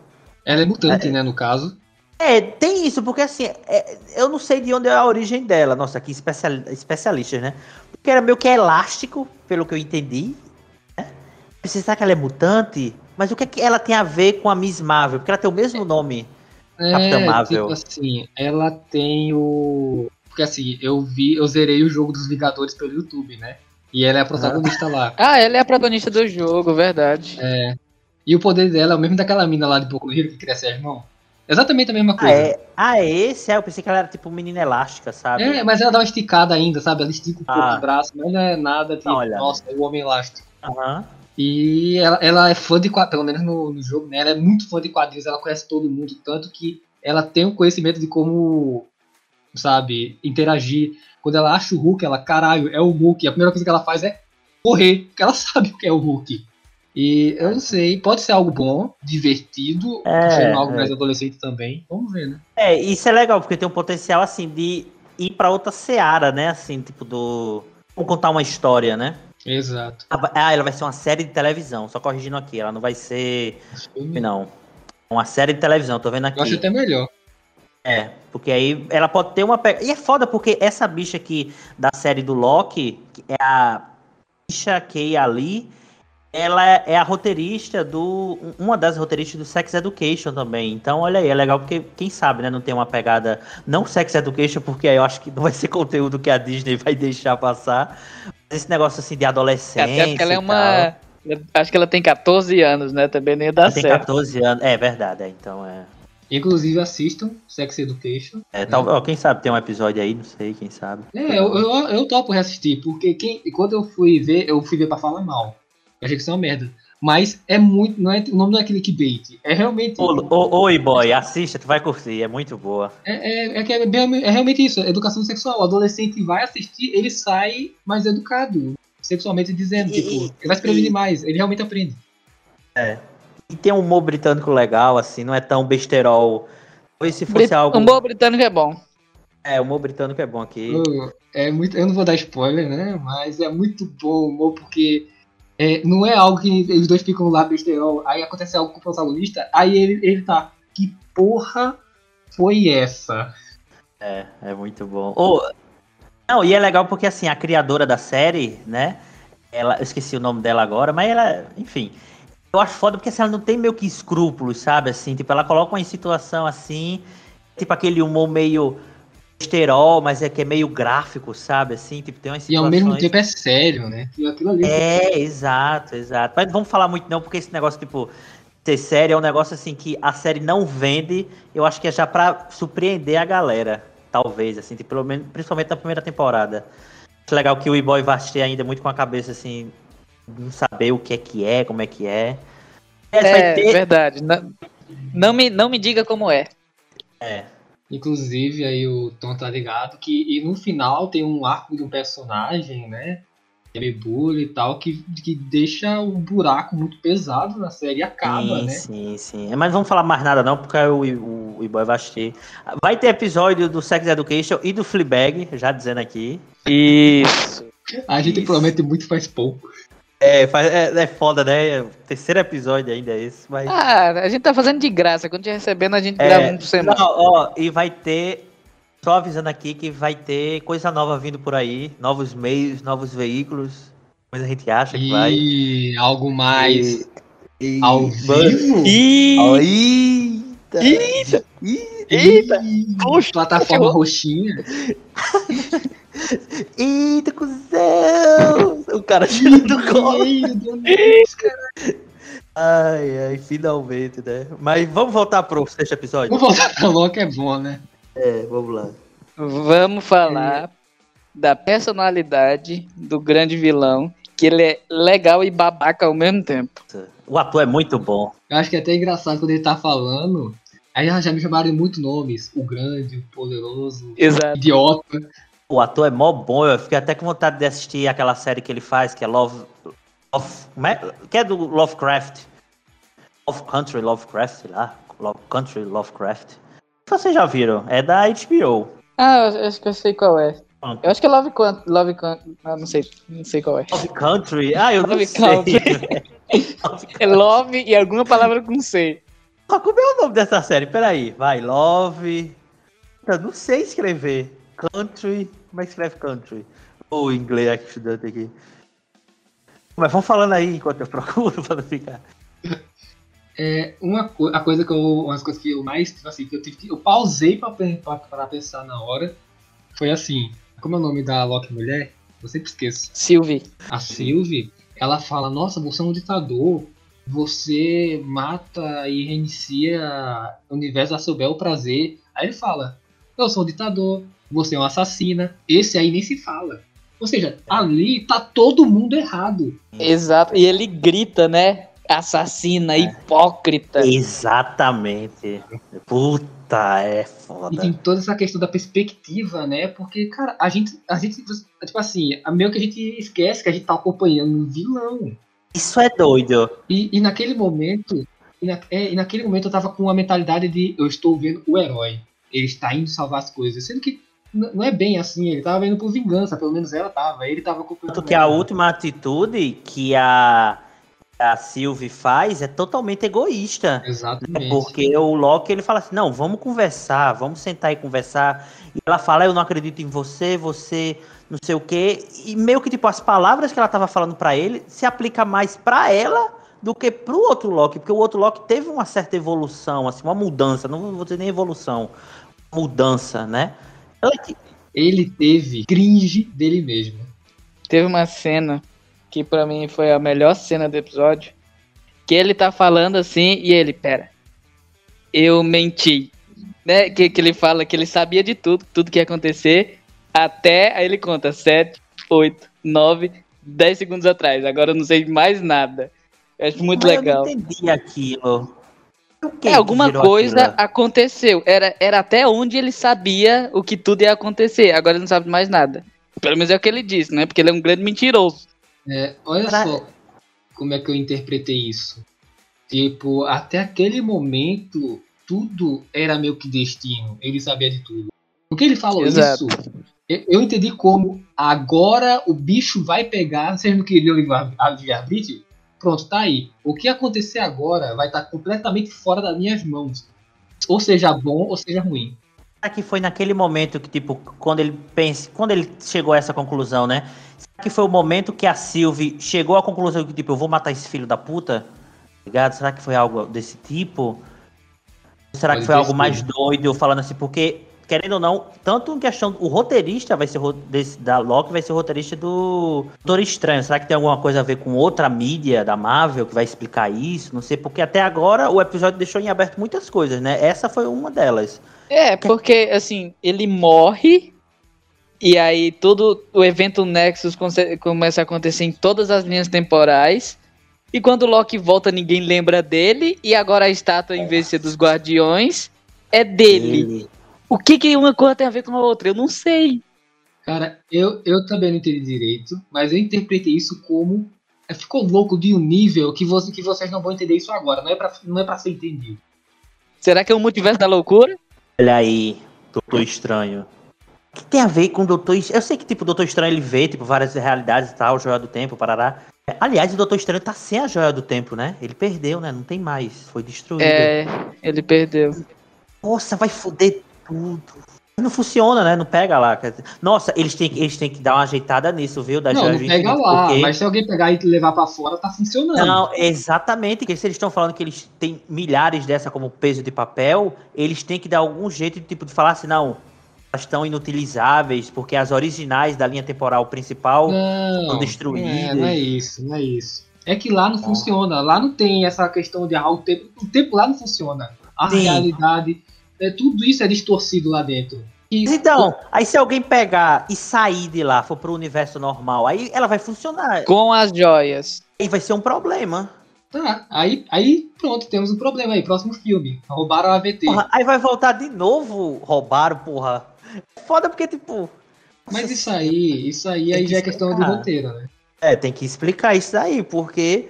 Ela é mutante, né, no caso. É, tem isso, porque assim, é, eu não sei de onde é a origem dela. Nossa, aqui especial, especialistas, né? Porque era meio que elástico, pelo que eu entendi. Né? Será que ela é mutante? Mas o que, é que ela tem a ver com a Miss Marvel? Porque ela tem o mesmo nome. Capitã É, Marvel. tipo assim, ela tem o. Porque assim, eu vi, eu zerei o jogo dos Vingadores pelo YouTube, né? E ela é a protagonista lá. Ah, ela é a protagonista do jogo, verdade. E o poder dela é o mesmo daquela mina lá de Boku no Hero que cresce as mãos. Exatamente a mesma Ah, coisa. é, ah, é esse? É, eu pensei que ela era tipo menina elástica, sabe? É, mas ela dá uma esticada ainda, sabe? Ela estica um pouco Ah. o braço, mas não é nada uma olhada. Nossa, é o homem elástico. Aham. E ela, ela é fã de quadrinhos, pelo menos no, no jogo, né? Ela é muito fã de quadrinhos, ela conhece todo mundo, tanto que ela tem o conhecimento de como, sabe, interagir. Quando ela acha o Hulk, ela, caralho, é o Hulk. A primeira coisa que ela faz é correr, porque ela sabe o que é o Hulk. E eu não sei, pode ser algo bom, divertido, É, sendo algo é. mais adolescente também. Vamos ver, né? É, isso é legal, porque tem um potencial, assim, de ir pra outra seara, né? Assim, tipo do... Vamos contar uma história, né? Exato. Ah, ela vai ser uma série de televisão, só corrigindo aqui, ela não vai ser... Eu Não. Uma série de televisão, tô vendo aqui. acho até melhor. É, porque aí ela pode ter uma. E é foda porque essa bicha aqui da série do Loki, que é a bicha Kay Ali, ela é é a roteirista do. Uma das roteiristas do Sex Education também. Então, olha aí, é legal porque, quem sabe, né, não tem uma pegada. Não Sex Education, porque aí eu acho que não vai ser conteúdo que a Disney vai deixar passar. Mas esse negócio assim de adolescência. Até porque ela é uma. Acho que ela tem 14 anos, né? Também nem dá Ela tem certo. 14 anos. É verdade, é, então é. Inclusive assistam Sex Education. é tal, ó, quem sabe tem um episódio aí, não sei, quem sabe. É, eu, eu, eu topo reassistir, porque quem, quando eu fui ver, eu fui ver pra falar mal. Eu achei que isso é uma merda. Mas é muito. Não é, o nome não é clickbait. É realmente. Ô, Oi, boy, assista, tu vai curtir, é muito boa. É, é, é, que é, bem- é realmente isso, é educação sexual. O adolescente vai assistir, ele sai mais educado, sexualmente dizendo. E- tipo, e- ele vai se prevenir e- mais, ele realmente aprende. E tem um humor britânico legal, assim, não é tão besterol. Talvez se fosse Brit- algo. O humor britânico é bom. É, o humor britânico é bom aqui. É muito, eu não vou dar spoiler, né? Mas é muito bom o humor, porque é, não é algo que os dois ficam lá besterol, aí acontece algo com o protagonista, aí ele, ele tá. Que porra foi essa? É, é muito bom. Ô, não, e é legal porque assim, a criadora da série, né? Ela, eu esqueci o nome dela agora, mas ela, enfim. Eu acho foda porque assim, ela não tem meio que escrúpulos, sabe? Assim, tipo, ela coloca uma situação assim, tipo aquele humor meio esterol, mas é que é meio gráfico, sabe? Assim, tipo, tem umas E ao situações... mesmo tempo é sério, né? Ali. É, exato, exato. Mas não vamos falar muito não, porque esse negócio, tipo, ser série é um negócio assim que a série não vende, eu acho que é já pra surpreender a galera, talvez, assim, tipo, pelo menos, principalmente na primeira temporada. Acho legal que o E-Boy vai ter ainda muito com a cabeça, assim, não saber o que é que é, como é que é. É, É, ter... verdade. Não, não, me, não me diga como é. É, Inclusive, aí o Tom tá ligado que e no final tem um arco de um personagem, né? Bully e tal, que, que deixa o buraco muito pesado na série e acaba, sim, né? sim, sim. Mas não vamos falar mais nada não, porque o, o, o E-Boy vai assistir. Vai ter episódio do Sex Education e do Fleabag, já dizendo aqui. Isso. A gente Isso. promete muito faz pouco. É, faz- é, é foda, né? Terceiro episódio ainda é esse, mas... Ah, a gente tá fazendo de graça. Quando tiver recebendo, a gente É, grava um por semana. Não, ó, e vai ter, só avisando aqui que vai ter coisa nova vindo por aí, novos meios, novos veículos, coisa a gente acha que vai. E algo mais E- e- ao vivo. Ó, Eita! Eita! Ih, Eita! Ih, Puxa, plataforma roxinha. Eita, cuzão! O cara tirando do colo. Ai, ai, finalmente, né? Mas vamos voltar pro sexto episódio? Vamos voltar pra Loki, é bom, né? É, vamos lá. Vamos falar da personalidade do grande vilão, que ele é legal e babaca ao mesmo tempo. O ator é muito bom. Eu acho que é até engraçado quando ele tá falando. Aí já- me chamaram de muitos nomes. O grande, o poderoso, o Exato. idiota. O ator é mó bom, eu fiquei até com vontade de assistir aquela série que ele faz, que é Love. Love é? Que é do Lovecraft. Love Country Lovecraft, sei lá. Love Country Lovecraft. Vocês já viram? É da HBO. Ah, eu acho que eu sei qual é. Eu acho que é Love Country. Love Country. Ah, não sei. Não sei qual é. Love Country? Ah, eu não Love sei. Country. velho. Love É Love e alguma palavra com C. Ah, Como é o nome dessa série? Peraí. Vai, Love. Eu não sei escrever. Country. Como é que escreve country? O inglês aqui, estudante aqui. Mas vamos falando aí enquanto eu procuro pra não ficar. É, uma co a coisa que eu. Uma das coisas que eu mais. tipo Assim, que eu, tive que, eu pausei pra, pra, pra pensar na hora. Foi assim. Como é o nome da Loki mulher? Eu sempre esqueço. Sylvie. A Sylvie, ela fala, nossa, você é um ditador. Você mata e reinicia o universo a seu bel prazer. Aí ele fala, eu sou um ditador, você é um assassina. Esse aí nem se fala. Ou seja, ali tá todo mundo errado. Exato. E ele grita, né? Assassina, hipócrita. Exatamente. Puta, é E foda. tem toda essa questão da perspectiva, né? Porque, cara, a gente, a gente, tipo assim, a meio que a gente esquece que a gente tá acompanhando um vilão. Isso é doido. E, e naquele momento, e, na- é, e naquele momento eu tava com a mentalidade de eu estou vendo o herói. Ele está indo salvar as coisas. Sendo que não é bem assim, ele tava indo por vingança, pelo menos ela tava. Ele tava acompanhando. Tanto que a última atitude que a, a Sylvie faz é totalmente egoísta. Exatamente. Porque o Loki ele fala assim: não, vamos conversar, vamos sentar e conversar. E ela fala: eu não acredito em você, você não sei o quê. E meio que tipo, as palavras que ela tava falando pra ele se aplica mais pra ela do que pro outro Loki. Porque o outro Loki teve uma certa evolução, assim, uma mudança. Não vou dizer nem evolução, mudança, né? Ele teve cringe dele mesmo. Teve uma cena que pra mim foi a melhor cena do episódio. Que ele tá falando assim e ele, pera, eu menti. Né? Que, que ele fala que ele sabia de tudo, tudo que ia acontecer. Até aí ele conta 7, 8, 9, 10 segundos atrás. Agora eu não sei mais nada. Eu acho muito legal. Eu não entendi aquilo. Que É, alguma coisa aquilo? aconteceu. Era, era até onde ele sabia o que tudo ia acontecer. Agora ele não sabe mais nada. Pelo menos é o que ele disse, né? Porque ele é um grande mentiroso. É, olha Pra- só como é que eu interpretei isso. Tipo, até aquele momento, tudo era meio que destino. Ele sabia de tudo. Porque ele falou Exato. isso, eu, eu entendi como agora o bicho vai pegar, vocês não queriam livrar a livre-arbítrio? Pronto, tá aí. O que acontecer agora vai estar completamente fora das minhas mãos. Ou seja bom, ou seja ruim. Será que foi naquele momento que, tipo, quando ele pensa, quando ele chegou a essa conclusão, né? Será que foi o momento que a Sylvie chegou à conclusão que, tipo, eu vou matar esse filho da puta? Tá Ligado? Será que foi algo desse tipo? Será Pode que foi algo mais doido, falando assim, porque, querendo ou não, tanto em questão. O roteirista vai ser desse, da Loki vai ser o roteirista do Doutor Estranho. Será que tem alguma coisa a ver com outra mídia da Marvel que vai explicar isso? Não sei, porque até agora o episódio deixou em aberto muitas coisas, né? Essa foi uma delas. É, porque, assim, ele morre e aí todo o evento Nexus começa a acontecer em todas as linhas temporais. E quando o Loki volta, ninguém lembra dele. E agora a estátua, em vez de ser dos Guardiões, é dele. Ele- O que, que uma coisa tem a ver com a outra? Eu não sei. Cara, eu, eu também não entendi direito, mas eu interpretei isso como. é, Ficou louco de um nível que, você, que vocês não vão entender isso agora. Não é pra, não é pra ser entendido. Será que é o multiverso da loucura? Olha aí, Doutor Estranho. O que tem a ver com o Doutor Estranho? Eu sei que, tipo, o Doutor Estranho ele vê, tipo, várias realidades e tal, Joia do Tempo, parará. Aliás, o Doutor Estranho tá sem a Joia do Tempo, né? Ele perdeu, né? Não tem mais. Foi destruído. É, ele perdeu. Nossa, vai foder tudo. Não funciona, né? Não pega lá. Nossa, eles têm, que- eles têm que dar uma ajeitada nisso, viu? Da não, não pega lá, porque- mas se alguém pegar e levar pra fora, tá funcionando. Não, exatamente. Que se eles estão falando que eles têm milhares dessa como peso de papel, eles têm que dar algum jeito de tipo de falar assim, não, elas estão inutilizáveis, porque as originais da linha temporal principal. Não, São destruídas. É, não é isso, não é isso. É que lá não funciona. Lá não tem essa questão de ah, o tempo. O tempo lá não funciona. A Sim. realidade. É, tudo isso é distorcido lá dentro. E- Mas Então, aí se alguém pegar e sair de lá, for pro universo normal, aí ela vai funcionar. Com as joias. Aí vai ser um problema. Tá, aí, aí pronto, temos um problema aí. Próximo filme. Roubaram a AVT. Porra, aí vai voltar de novo, roubaram, porra. Foda porque, tipo. Mas isso aí, isso aí, aí já é questão de roteiro, né? É, tem que explicar isso daí, porque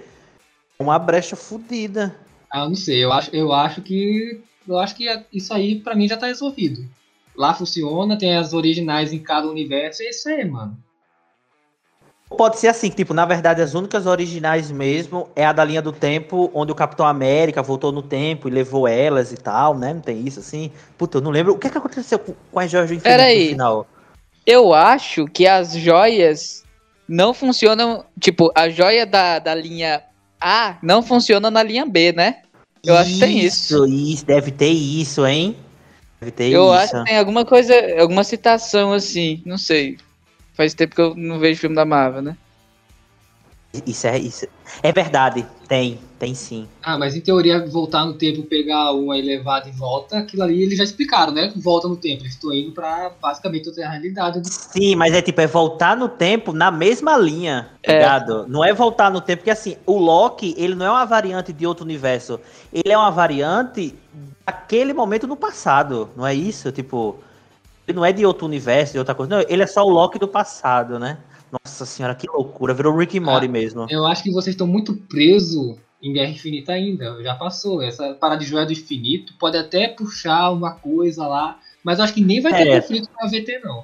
é uma brecha fodida. Ah, eu não sei, eu acho, eu acho que. Eu acho que isso aí pra mim já tá resolvido. Lá funciona, tem as originais em cada universo, é isso aí, mano. Pode ser assim, tipo, na verdade, as únicas originais mesmo é a da linha do tempo, onde o Capitão América voltou no tempo e levou elas e tal, né? Não tem isso assim? Puta, eu não lembro. O que é que aconteceu com com as joias do infinito Peraí. no final? Eu acho que as joias não funcionam. Tipo, a joia da, da linha A não funciona na linha B, né? Eu acho que tem isso. Isso, deve ter isso, hein? Deve ter Eu isso. acho que tem alguma coisa, alguma citação assim, não sei. Faz tempo que eu não vejo filme da Marvel, né? Isso é isso. É verdade, tem, tem sim. Ah, mas em teoria, voltar no tempo, pegar uma e levar de volta, aquilo ali eles já explicaram, né? Volta no tempo. Eles estão indo pra basicamente outra realidade. do- Sim, mas é tipo, é voltar no tempo na mesma linha, tá É. ligado? Não é voltar no tempo, porque assim, o Loki, ele não é uma variante de outro universo. Ele é uma variante daquele momento no passado, não é isso? Tipo, ele não é de outro universo, de outra coisa. Não, ele é só o Loki do passado, né? Nossa senhora, que loucura. Virou Rick e Morty Ah, mesmo. Eu acho que vocês estão muito presos em Guerra Infinita ainda. Já passou. Essa parada de joia do infinito pode até puxar uma coisa lá. Mas eu acho que nem vai ter É. conflito com a AVT, não.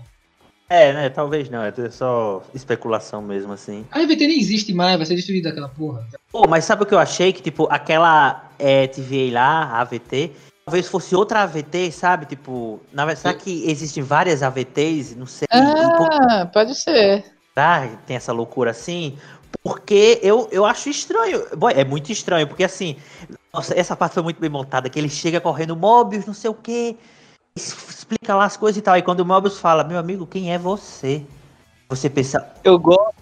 É, né? Talvez não. É só especulação mesmo, assim. A AVT nem existe mais, vai ser destruída aquela porra. Pô, mas sabe o que eu achei? Que, tipo, aquela é, TVA lá, a AVT, talvez fosse outra AVT, sabe? Tipo, na verdade, será que existem várias AVTs? Não sei. Um pouco- Ah, pode ser. Que tem essa loucura assim? Porque eu, eu acho estranho. É muito estranho, porque assim, nossa, essa parte foi muito bem montada, que ele chega correndo, Mobius, não sei o quê, explica lá as coisas e tal. E quando o Mobius fala, meu amigo, quem é você? Você pensa, Eu gosto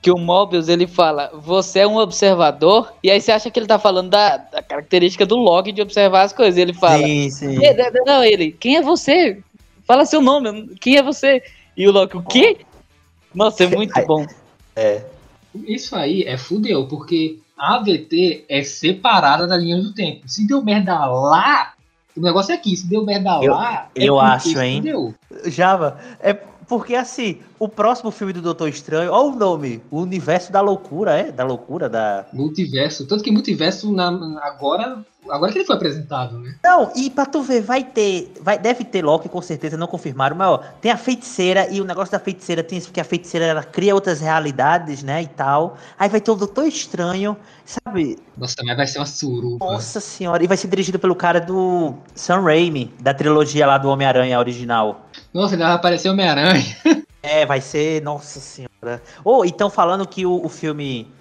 que o Mobius ele fala, você é um observador, e aí você acha que ele tá falando da, da característica do Loki de observar as coisas. Ele fala, sim, sim. "É, não, não, ele, quem é você? Fala seu nome, quem é você? E o Loki, o quê? Nossa, é muito bom. Isso aí é fudeu, porque a AVT é separada da linha do tempo. Se deu merda lá, o negócio é aqui. Se deu merda Eu- lá, é eu acho, hein? Fudeu. Java, é porque assim, o próximo filme do Doutor Estranho, olha o nome, o Universo da Loucura, é? Da loucura, da. Multiverso. Tanto que multiverso na, agora. Agora que ele foi apresentado, né? Não, e pra tu ver, vai ter. Vai, deve ter Loki, com certeza, não confirmaram, mas ó, tem a feiticeira e o negócio da feiticeira tem isso, porque a feiticeira ela cria outras realidades, né? E tal. Aí vai ter o Doutor Estranho, sabe? Nossa, mas vai ser uma suruba. Nossa senhora, e vai ser dirigido pelo cara do Sam Raimi, da trilogia lá do Homem-Aranha original. Nossa, ele vai aparecer Homem-Aranha. É, vai ser. Nossa senhora. Ou, então falando que o, o filme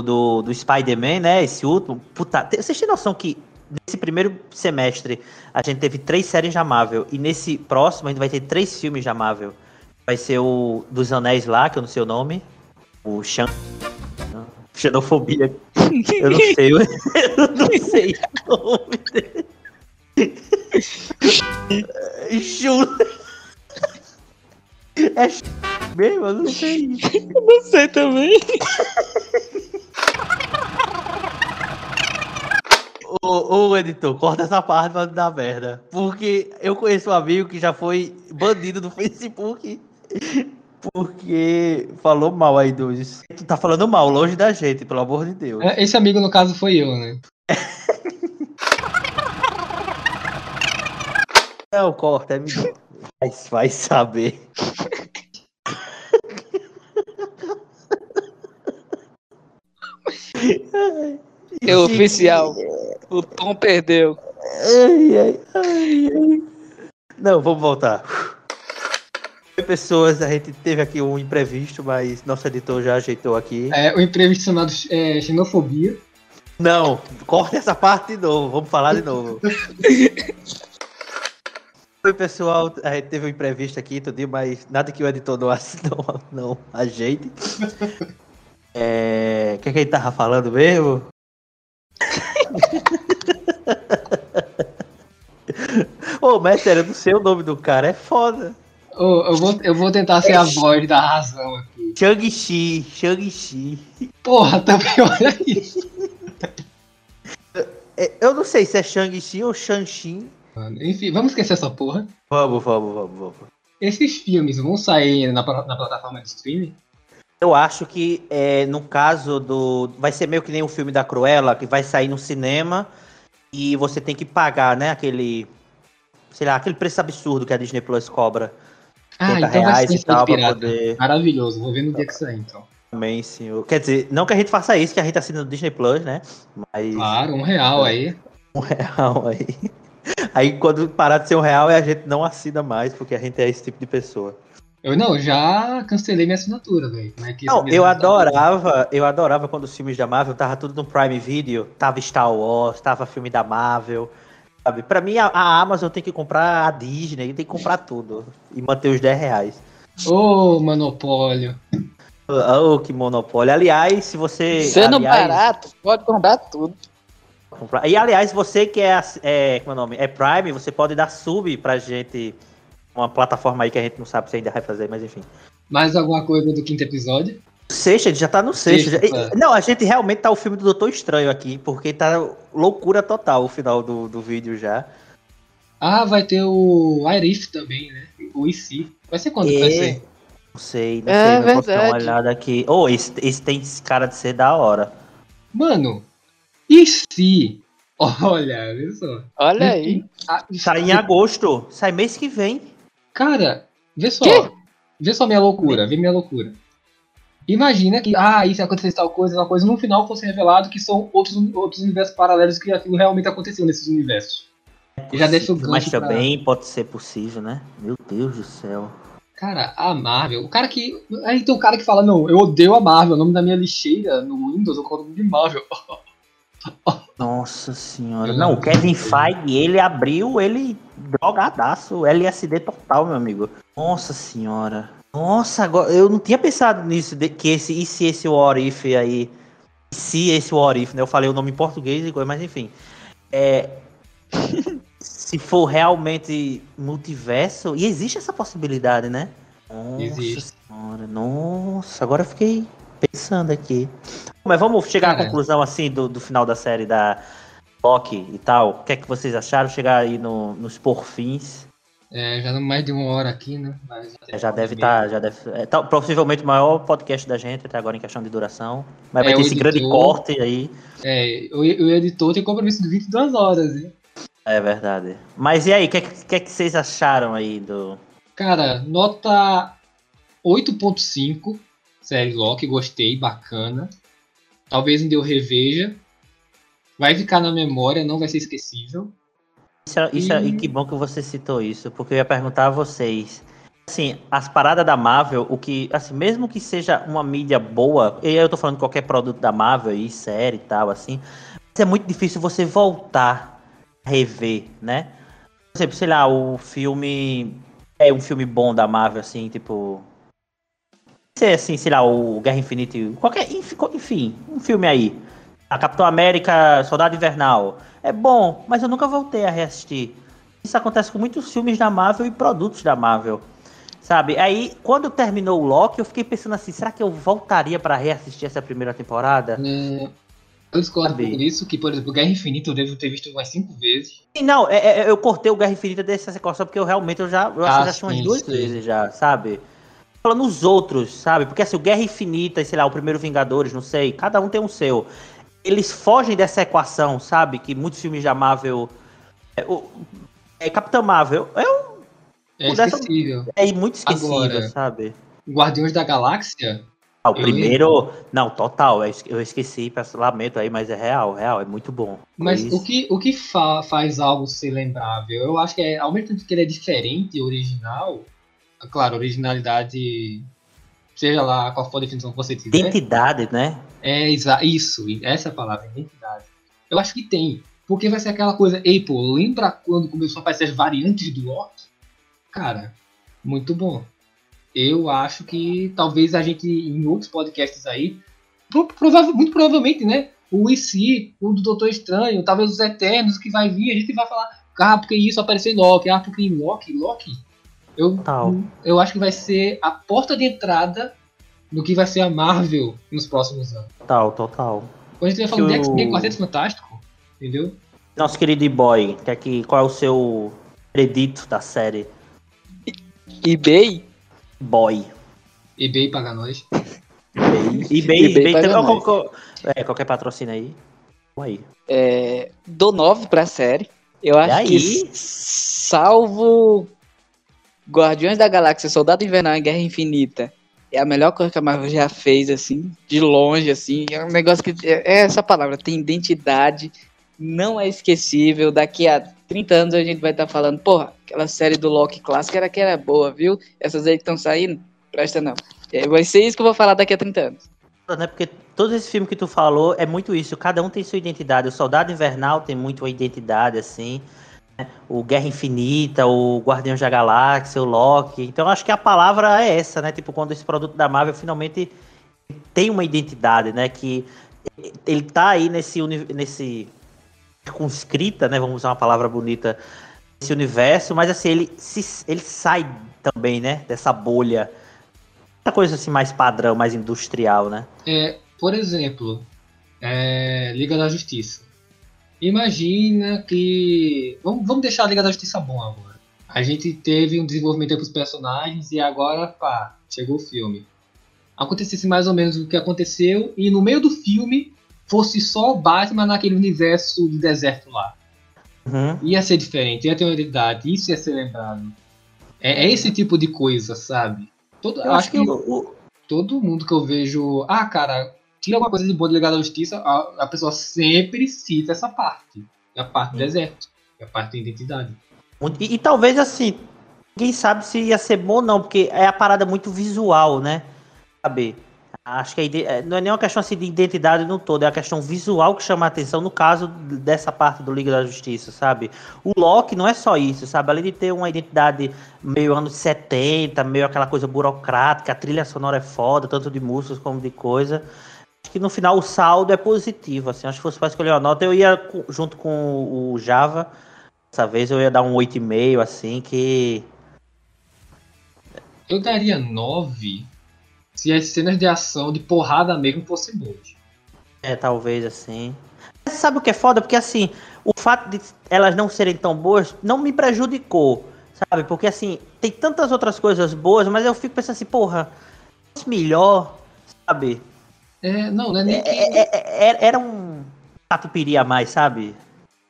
do, do, Spider-Man, né? Esse último. Puta, vocês têm noção que nesse primeiro semestre a gente teve três séries da Marvel. E nesse próximo a gente vai ter três filmes da Marvel. Vai ser o dos Anéis lá, que eu não sei o nome. O Xan. Xenofobia. Eu não sei. Eu não sei o nome dele. Chu. É Chu mesmo? Eu não sei. Não sei também. Ô, ô, editor, corta essa parte pra dar merda. Porque eu conheço um amigo que já foi banido do Facebook. Porque falou mal aí dos. Tu tá falando mal, longe da gente, pelo amor de Deus. É, Esse amigo, no caso, foi eu, né? Não, corta, é melhor. Mas vai saber. É oficial. O Tom perdeu. Ai, ai, ai, ai. Não, vamos voltar. Oi, pessoas, a gente teve aqui um imprevisto, mas nosso editor já ajeitou aqui. É, o imprevisto chamado é, xenofobia. Não, corta essa parte de novo, vamos falar de novo. Oi, pessoal, a gente teve um imprevisto aqui, tudo, mas nada que o editor não, não, não ajeite. É, O que, é que ele tava falando mesmo? Ô, mas sério, eu não sei o nome do cara, é foda. Ô, eu, vou, eu vou tentar ser a voz da razão aqui. Shang-Chi, Shang-Chi. Porra, também olha isso. É, Eu não sei se é Shang-Chi ou Shang-Chi. Mano. Enfim, vamos esquecer essa porra. Vamos, vamos, vamos, vamos. Esses filmes vão sair na, na plataforma de streaming? Eu acho que é, no caso do. Vai ser meio que nem o filme da Cruella, que vai sair no cinema e você tem que pagar, né? Aquele. Sei lá, aquele preço absurdo que a Disney Plus cobra. Ah, 30 então vai reais ser e tal, pra pirata. poder. Maravilhoso, vou ver no dia que sair, então. Também, senhor. Quer dizer, não que a gente faça isso, que a gente assina no Disney Plus, né? Mas. Claro, um real aí. Um real aí. Aí quando parar de ser um real, a gente não assina mais, porque a gente é esse tipo de pessoa. Eu não, já cancelei minha assinatura, velho. É Não, me eu dá- adorava, eu adorava quando os filmes da Marvel tava tudo no Prime Video, tava Star Wars, tava filme da Marvel. Sabe? Pra mim, a, a Amazon tem que comprar a Disney, tem que comprar tudo. E manter os 10 reais. Ô, monopólio. Oh, que monopólio. Aliás, se você. Sendo aliás, barato, pode comprar tudo. Comprar- E aliás, você que é, é. Como é o nome? É Prime, você pode dar sub pra gente. Uma plataforma aí que a gente não sabe se ainda vai fazer, mas enfim. Mais alguma coisa do quinto episódio? Sexta, a gente já tá no sexta. Sexta, Já- é. Não, a gente realmente tá o filme do Doutor Estranho aqui, porque tá loucura total o final do, do vídeo já. Ah, vai ter o Arif também, né? O IC. Vai ser quando que vai É. ser? Não sei, não É sei, mas posso dar uma verdade. olhada aqui. Oh, esse, esse tem cara de ser da hora. Mano, e se? Olha, olha só. Olha aí. Ah, Sai em agosto, sai mês que vem. Cara, vê só. Quê? Vê só minha loucura, vê minha loucura. Imagina que, ah, isso aconteceu tal coisa, tal coisa, no final fosse revelado que são outros, outros universos paralelos que aquilo realmente aconteceu nesses universos. E já deixa o gancho Mas pra- também pode ser possível, né? Meu Deus do céu. Cara, a Marvel, o cara que. Aí tem um cara que fala, não, eu odeio a Marvel, o nome da minha lixeira no Windows, eu coloco de Marvel. Nossa senhora. Não, o Kevin Feige, ele abriu, ele drogadaço, LSD total, meu amigo. Nossa senhora. Nossa, agora eu não tinha pensado nisso, de- que esse, e se esse What If aí, se esse What If, né? Eu falei o nome em português e coisa, mas enfim. É, se for realmente multiverso, e existe essa possibilidade, né? Nossa Existe. senhora, nossa, agora eu fiquei pensando aqui. Mas vamos chegar à Cara. conclusão assim do, do final da série da Loki e tal. O que é que vocês acharam? Chegar aí no- nos porfins. É, já não mais de uma hora aqui, né? Mas É, Já deve estar, já deve. É, tá, possivelmente o maior podcast da gente até agora em questão de duração. Mas vai É, ter o esse grande editor- corte aí. É, o, o editor tem compromisso de 22 horas, hein? É verdade. Mas e aí, o que, é que, que é que vocês acharam aí do. Cara, nota 8.5, série Loki, gostei, bacana. Talvez um dia eu reveja. Vai ficar na memória, não vai ser esquecível. Isso, é- isso é- E- e que bom que você citou isso, porque eu ia perguntar a vocês. Assim, as paradas da Marvel, o que, assim, mesmo que seja uma mídia boa, e aí eu tô falando de qualquer produto da Marvel e série e tal, assim, é muito difícil você voltar a rever, né? Por exemplo, sei lá, o filme é um filme bom da Marvel, assim, tipo. Ser assim, sei lá, o Guerra Infinita, qualquer, enfim, um filme aí. A Capitão América, Soldado Invernal. É bom, mas eu nunca voltei a reassistir. Isso acontece com muitos filmes da Marvel e produtos da Marvel. Sabe? Aí, quando terminou o Loki, eu fiquei pensando assim, será que eu voltaria pra reassistir essa primeira temporada? É, eu discordo por isso, que, por exemplo, Guerra Infinita eu devo ter visto umas 5 vezes. Sim, Não, é- é- eu cortei o Guerra Infinita dessa sequência porque eu realmente eu já, eu Ah, assisti umas duas sim. vezes já, sabe? Falando os outros, sabe? Porque assim, o Guerra Infinita e sei lá, o primeiro Vingadores, não sei, cada um tem um seu. Eles fogem dessa equação, sabe? Que muitos filmes da Marvel. É, o, é Capitão Marvel é, um- É Dessa- esquecível. é muito esquecível, Agora, sabe? Guardiões da Galáxia, Ah, o eu- primeiro. Não, total, eu es- eu esqueci, peço lamento aí, mas é real, real, é muito bom. mas Isso. o que, o que fa- faz algo ser lembrável? Eu acho que é, ao mesmo tempo que ele é diferente e original, claro, originalidade, seja lá qual for a definição que você tiver. Identidade, né? É isso, essa é a palavra, identidade. Eu acho que tem. Porque vai ser aquela coisa, ei, pô, lembra quando começou a aparecer as variantes do Loki? Cara, muito bom. Eu acho que talvez a gente, em outros podcasts aí, pro- provável- muito provavelmente, né? O IC, o do Doutor Estranho, talvez os Eternos que vai vir, a gente vai falar, ah, porque isso apareceu em Loki, ah, porque em Loki, Loki. Eu, Total. eu acho que vai ser a porta de entrada do que vai ser a Marvel nos próximos anos. Total, total. Quando a gente vai falando de Que o- X-Men Quarteto Fantástico, entendeu? Nosso querido boy, que é que, qual é o seu predito da série? eBay? Boy. eBay paga nós. eBay, eBay, eBay eBay paga também, nós. qual- qual- é, qualquer patrocínio aí. Vamos aí. É, dou 9 pra série. Eu acho aí? que, salvo Guardiões da Galáxia, Soldado Invernal e Guerra Infinita, é a melhor coisa que a Marvel já fez, assim, de longe, assim. É um negócio que. É é essa palavra, tem identidade, não é esquecível. Daqui a 30 anos a gente vai estar falando, porra, aquela série do Loki clássica era que era boa, viu? Essas aí que estão saindo, presta não. É, vai ser isso que eu vou falar daqui a 30 anos. Né, porque todo esse filme que tu falou é muito isso. Cada um tem sua identidade. O Soldado Invernal tem muito a identidade, assim. O Guerra Infinita, o Guardiões da Galáxia, o Loki. Então acho que a palavra é essa, né? Tipo, quando esse produto da Marvel finalmente tem uma identidade, né? Que ele tá aí nesse, nesse circunscrita, né? Vamos usar uma palavra bonita, esse universo, mas assim, ele, se, ele sai também, né? Dessa bolha. Essa coisa assim mais padrão, mais industrial, né? É, por exemplo, é, Liga da Justiça. Imagina que. Vamos, vamos deixar a Liga da Justiça bom agora. A gente teve um desenvolvimento para os personagens e agora, pá, chegou o filme. Acontecesse mais ou menos o que aconteceu e no meio do filme fosse só o Batman naquele universo de deserto lá. Uhum. Ia ser diferente, ia ter uma identidade, isso ia ser lembrado. É, é esse tipo de coisa, sabe? Todo, Eu acho que, o, o- todo mundo que eu vejo, ah, cara, tira alguma coisa de boa de Legado da Justiça, a, a pessoa sempre cita essa parte. É a parte do Hum. deserto, é a parte da identidade. e, e talvez assim, ninguém sabe se ia ser bom ou não, porque é a parada muito visual, né? Sabe? Acho que a é, não é nem uma questão assim de identidade no todo, é a questão visual que chama a atenção no caso dessa parte do Liga da Justiça, sabe? O Loki não é só isso, sabe? Além de ter uma identidade meio anos 70, meio aquela coisa burocrática, a trilha sonora é foda, tanto de músicas como de coisa. Acho que no final o saldo é positivo, assim. Acho que se fosse para escolher uma nota, eu ia junto com o Java. Dessa vez eu ia dar um 8,5, assim, que. Eu daria 9 se as cenas de ação, de porrada mesmo, fossem boas. É, talvez assim. Mas sabe o que é foda? Porque assim, o fato de elas não serem tão boas não me prejudicou. sabe? Porque assim, tem tantas outras coisas boas, mas eu fico pensando assim, porra, fosse melhor, sabe? É, não, não é nem É- que. é- é- é- era um catupiry a mais, sabe?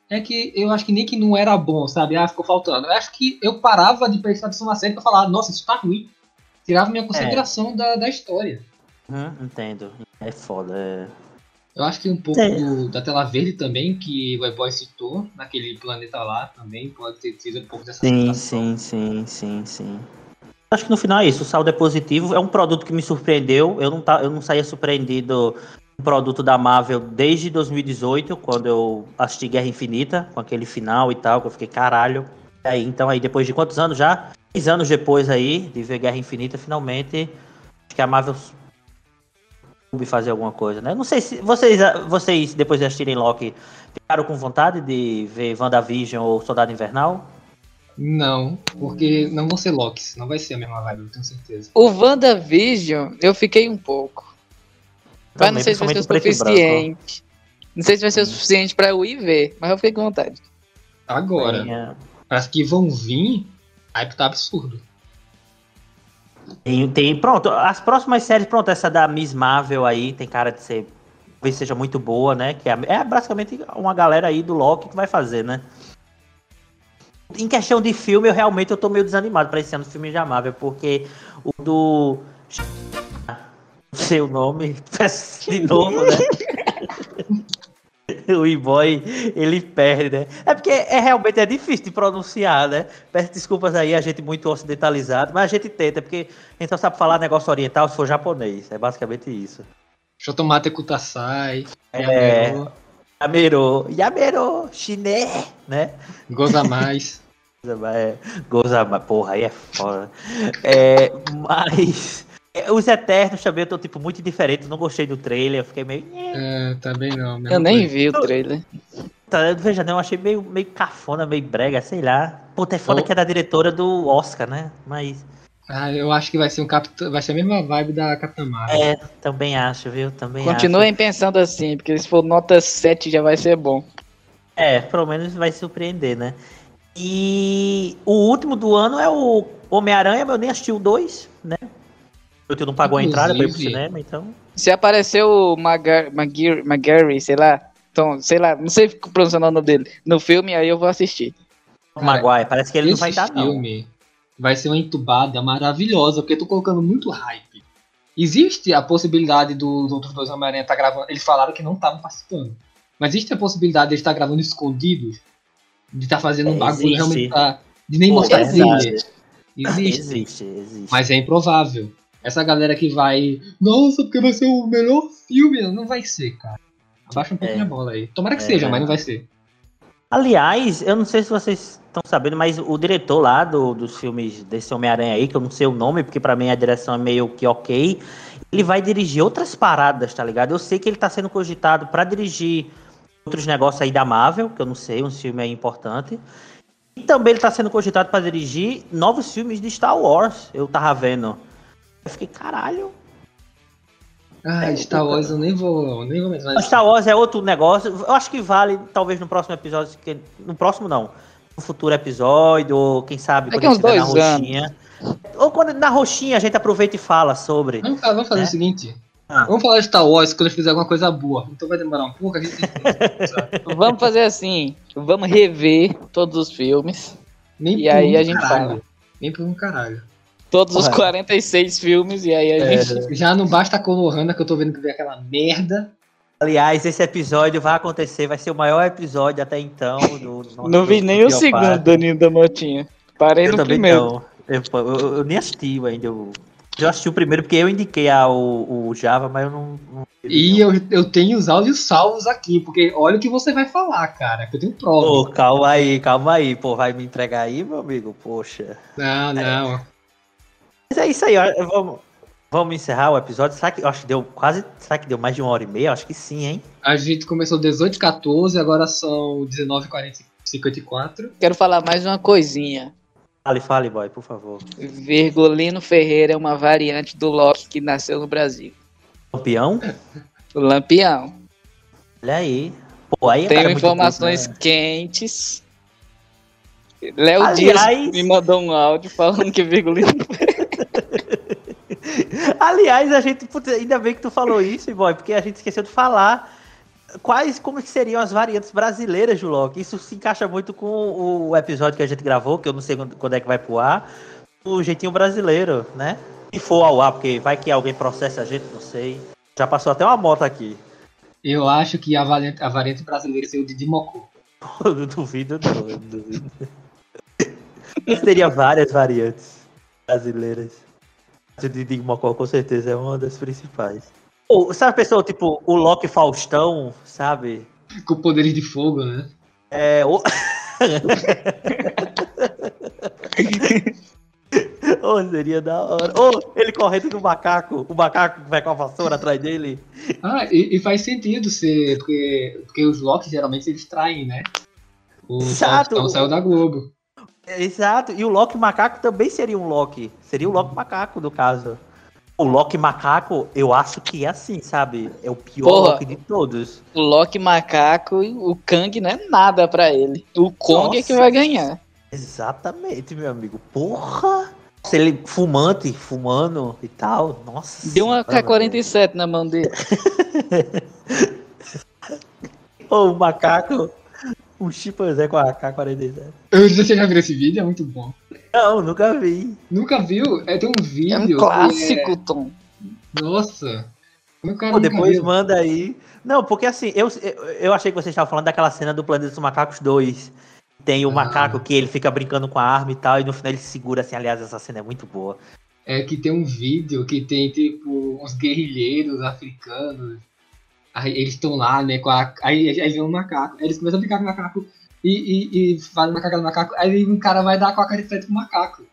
É que eu acho que nem que não era bom, sabe? Ah, ficou faltando. Eu acho que eu parava de prestar atenção na série pra falar, nossa, isso tá ruim. Tirava minha consideração da, da história. Hum, entendo. É foda. é. Eu acho que um pouco do- da tela verde também, que o E-Boy citou, naquele planeta lá também, pode ter sido um pouco dessa Sim, sensação. sim, sim, sim, sim. Acho que no final é isso. O saldo é positivo. É um produto que me surpreendeu. Eu não, tá, eu não saía surpreendido um produto da Marvel desde 2018, quando eu assisti Guerra Infinita, com aquele final e tal, que eu fiquei caralho. Aí, então, aí depois de quantos anos já? Seis anos depois aí de ver Guerra Infinita, finalmente, acho que a Marvel soube fazer alguma coisa, né? Não sei se vocês, vocês depois de assistirem Loki, ficaram com vontade de ver WandaVision ou Soldado Invernal? Não, porque não vão ser Locks, não vai ser a mesma vibe, eu tenho certeza. O WandaVision, eu fiquei um pouco. Mas não Também, sei se vai ser o suficiente. Não sei se vai ser o suficiente pra eu ir ver, mas eu fiquei com vontade. Agora, Tem, parece que vão vir, hype tá absurdo. Tem, tem- pronto, as próximas séries, pronto, essa da Miss Marvel aí tem cara de ser, talvez seja muito boa, né? Que é, é basicamente uma galera aí do Loki que vai fazer, né? Em questão de filme, eu realmente eu tô meio desanimado pra esse ano dos filmes da Marvel, porque o do. Não sei o nome, de novo, né? o E-Boy, ele perde, né? É porque é realmente é difícil de pronunciar, né? Peço desculpas aí, a gente muito ocidentalizado, mas a gente tenta, porque a gente só sabe falar negócio oriental se for japonês. É basicamente isso. Shotomate Kutasai, É. Yamero, Yamero, Yamero, chiné, né? Goza Mais. É, Goza, porra, aí é foda. É, mas é, os Eternos também eu tô tipo muito diferente, não gostei do trailer, eu fiquei meio. é, também não. Eu nem coisa. vi o trailer. Tá, Veja, não, eu achei meio, meio cafona, meio brega, sei lá. Puta, é foda Eu- que é da diretora do Oscar, né? Mas Ah, eu acho que vai ser um capitão, vai ser a mesma vibe da Capitã Marvel. é, também acho, viu? Também Continuem pensando assim, porque se for nota 7 já vai ser bom. acho. É, pelo menos vai surpreender, né? E o último do ano é o Homem-Aranha, mas eu nem assisti o 2, né? O tio não pagou a entrada pra ir pro Inclusive- cinema, então. Se apareceu o Magary, sei lá, então, sei lá, não sei pronunciar o nome dele, no filme, aí eu vou assistir. O Maguire, parece que ele não vai Esse dar, não. filme vai ser uma entubada maravilhosa, porque eu tô colocando muito hype. Existe a possibilidade dos outros dois Homem-Aranha estar gravando. Eles falaram que não estavam participando. Mas existe a possibilidade de eles estar gravando escondidos? De estar fazendo um É, bagulho existe. realmente pra, De nem Pô, mostrar trailer. Existe. Existe, existe. Mas é improvável. Essa galera que vai. Nossa, porque vai ser o melhor filme. Não vai ser, cara. Abaixa um pouquinho É. a bola aí. Tomara que É, seja, mas não vai ser. Aliás, eu não sei se vocês estão sabendo, mas o diretor lá do- dos filmes desse Homem-Aranha aí, que eu não sei o nome, porque pra mim a direção é meio que ok, ele vai dirigir outras paradas, tá ligado? Eu sei que ele tá sendo cogitado pra dirigir outros negócios aí da Marvel, que eu não sei, um filme aí importante. E também ele tá sendo cogitado pra dirigir novos filmes de Star Wars, eu tava vendo. Eu fiquei, caralho. Ah, É, Star Wars eu nem vou. Nem vou mais. Star Wars é outro negócio. Eu acho que vale, talvez no próximo episódio. que- No próximo não. No futuro episódio, ou quem sabe Daqui quando uns estiver na dois anos. roxinha. Ou quando na roxinha a gente aproveita e fala sobre. Vamos, fa- vamos fazer É? o seguinte. Ah. Vamos falar de Star Wars quando eu fizer alguma coisa boa. Então vai demorar um pouco, a gente tem sabe? Vamos fazer assim, vamos rever todos os filmes, Nem E aí um a gente caralho. fala. Nem por um caralho. todos os Porra. 46 filmes, e aí a É, gente... Já não basta a Konohana que eu tô vendo que veio aquela merda. Aliás, esse episódio vai acontecer, vai ser o maior episódio até então. Do, do- Não vi nem o segundo. Danilo da Motinha. Parei Eu no primeiro. não. Eu, eu- eu nem assisti ainda. Eu, eu assisti o primeiro porque eu indiquei a, o, o Java, mas eu não. não E eu, eu tenho os áudios salvos aqui, porque olha o que você vai falar, cara, que eu tenho prova. Pô, calma aí, calma aí. Pô, vai me entregar aí, meu amigo? Poxa. Não, não. Mas é isso aí, ó, vamos, vamos encerrar o episódio. Será que acho que deu quase. Será que deu mais de uma hora e meia? Acho que sim, hein? A gente começou 18 14 agora são 19 40 54 Quero falar mais uma coisinha. Fale, fale, boy, por favor. Virgulino Ferreira é uma variante do Loki que nasceu no Brasil. Campeão? O Lampião. Olha aí. Pô, aí é Tenho informações né? quentes. Léo Aliás- Dias me mandou um áudio falando que Virgulino. Aliás, a gente. putz, ainda bem que tu falou isso, boy, porque a gente esqueceu de falar quais como seriam as variantes brasileiras do Loki. Isso se encaixa muito com o episódio que a gente gravou, que eu não sei quando é que vai pro ar, o jeitinho brasileiro, né? Se for ao ar, porque vai que alguém processa a gente, não sei. Já passou até uma moto aqui. Eu acho que a variante, a variante brasileira seria o Didi Mocó. Eu não duvido, não. Eu duvido. Teria várias variantes brasileiras. O Didi Mocó com certeza é uma das principais. Sabe a pessoa, tipo, o Loki Faustão, sabe? Com poderes de fogo, né? É. O... Ô, seria da hora. Ou ele correndo do macaco, o macaco vai com a vassoura atrás dele. Ah, e, e faz sentido ser. Porque, porque os Locks geralmente eles traem, né? O Exato. Faustão saiu da Globo. Exato. E o Loki macaco também seria um Loki. Seria o Loki macaco, no caso. O Loki macaco, eu acho que é assim, sabe? É o pior Porra. Loki de todos. O Loki macaco o Kang não é nada pra ele. O Kong é que Nossa. vai ganhar. Exatamente, meu amigo. Porra! Se ele fumante, fumando e tal. Nossa. Deu uma senhora, K-47 na mão dele. O macaco. Um chimpanzé com a K-47. Eu, você já viu esse vídeo? É muito bom. Não, nunca vi. Nunca viu? É, tem um vídeo. É um clássico, Tom. é- Nossa. Como o cara Pô, depois viu? manda aí. Não, porque assim, eu, eu, achei que você estava falando daquela cena do Planeta dos Macacos 2. Tem o Ah. macaco que ele fica brincando com a arma e tal, e no final ele se segura assim. Aliás, essa cena é muito boa. É que tem um vídeo que tem, tipo, uns guerrilheiros africanos. Aí eles estão lá, né, com a. Aí, aí vem um macaco. Aí eles começam a brincar com o macaco e, e, e fazem macaco no macaco. Aí um cara vai dar com a caricete pro macaco.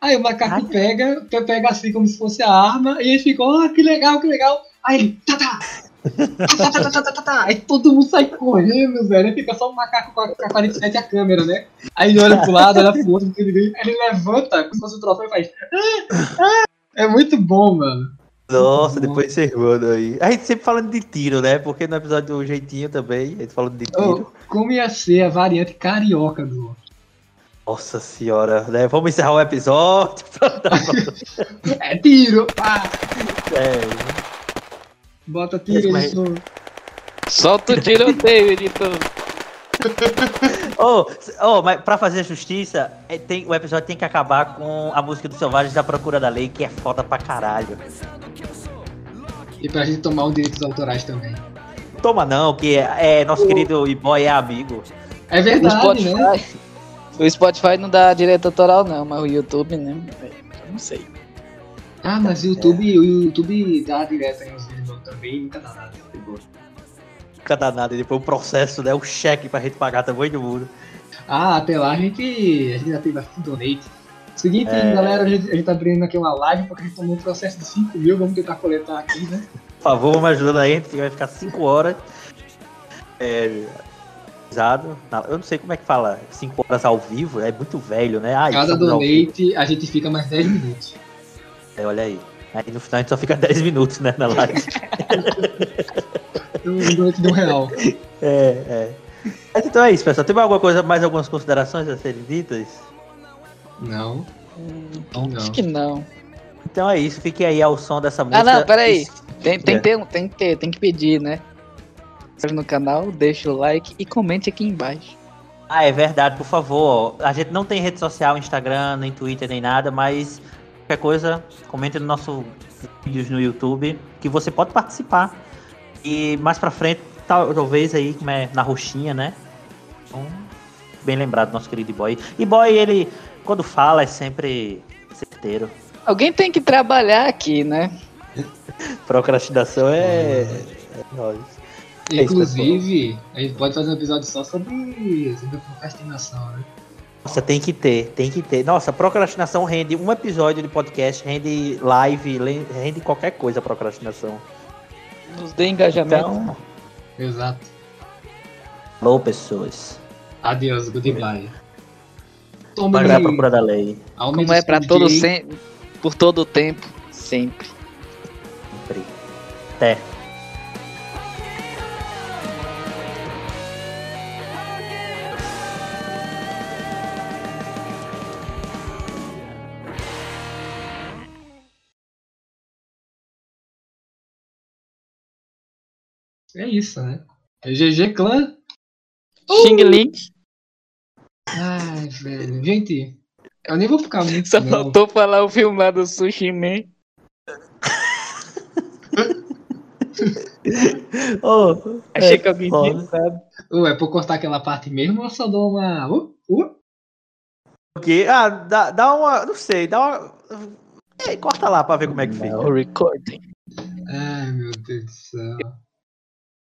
Aí o macaco Ai. pega, pe- pega assim como se fosse a arma, e ele fica, ó, que legal, que legal. Aí ele, tá, tá. Tá, tá, tá, tá, tá, tá, tá. Aí todo mundo sai correndo, velho. Aí fica só o macaco com a, com a 47 e a câmera, né? Aí ele olha pro lado, olha pro outro, ele levanta, como se fosse um troféu e faz. "Ah, ah". É muito bom, mano. Nossa, Bom. depois você manda aí. A gente sempre falando de tiro, né? Porque no episódio do Jeitinho também, a gente falando de Oh, tiro. como ia ser a variante carioca do? Nossa senhora, né? Vamos encerrar o episódio. É tiro! Pá! é. Bota tiro mas- editor. Solta o tiroteio, editor. Oh, oh, mas pra fazer justiça, é, tem, o episódio tem que acabar com a música dos Selvagens da Procura da Lei, que é foda pra caralho. E pra gente tomar os direitos autorais também. Toma não, que é, é, nosso querido e-boy é amigo. É O verdade, né? Spotify. O Spotify não dá direito autoral, não, mas o YouTube, né? Eu não sei. Ah, mas o YouTube, o YouTube dá direto aí nos vídeos também, nunca dá nada. Nunca dá nada, e depois o processo, né? O cheque pra gente pagar tamanho do mundo. Ah, até lá a gente, a gente já tem bastante donate. Seguinte, É. galera, a gente, a gente tá abrindo aqui uma live porque a gente tomou um processo de 5 mil, vamos tentar coletar aqui, né? Por favor, vamos ajudando aí, a gente vai ficar 5 horas. É. Eu não sei como é que fala 5 horas ao vivo, é muito velho, né? Ah, Cada donate a gente fica mais 10 minutos. É, olha aí. Aí no final a gente só fica 10 minutos, né, na live. Um donate de um real. É, é. Mas então é isso, pessoal. Tem alguma coisa, mais algumas considerações a serem ditas? Não, Hum, não, não. Acho que não. Então é isso, fiquem aí ao som dessa música. Ah, não, peraí. Tem, tem, É. que ter, um- tem que ter, tem que pedir, né? Se inscreve no canal, deixa o like e comente aqui embaixo. Ah, é verdade, por favor. A gente não tem rede social, Instagram, nem Twitter, nem nada, mas qualquer coisa, comente no nosso vídeos no YouTube, que você pode participar. E mais pra frente, tal- talvez aí, como é na roxinha, né? Então, bem lembrado, nosso querido boy. E boy, ele, quando fala, é sempre certeiro. Alguém tem que trabalhar aqui, né? Procrastinação é. é nóis. É Inclusive, a gente pode fazer um episódio só sobre, sobre procrastinação, né? Nossa, tem que ter, tem que ter. Nossa, procrastinação rende um episódio de podcast, rende live, rende qualquer coisa a procrastinação. Nos dê engajamento. Então, Exato. alô pessoas. Adeus, goodbye. Toma pagará a procura da lei. Como é para todo sempre, por todo o tempo, sempre. Sempre. Até. É isso, né? GG Clã. Uh! Xing Ling. Ai, velho. Gente, eu nem vou ficar muito. Só não. faltou falar o filme lá do Sushi Man. Ô, Achei é que alguém foda. tinha sabe? É pra eu cortar aquela parte mesmo ou só dou uma. Uh, uh? Porque, ah, dá, dá uma. Não sei, dá uma. É, corta lá pra ver como é que fica. O recording. Ai, meu Deus do céu.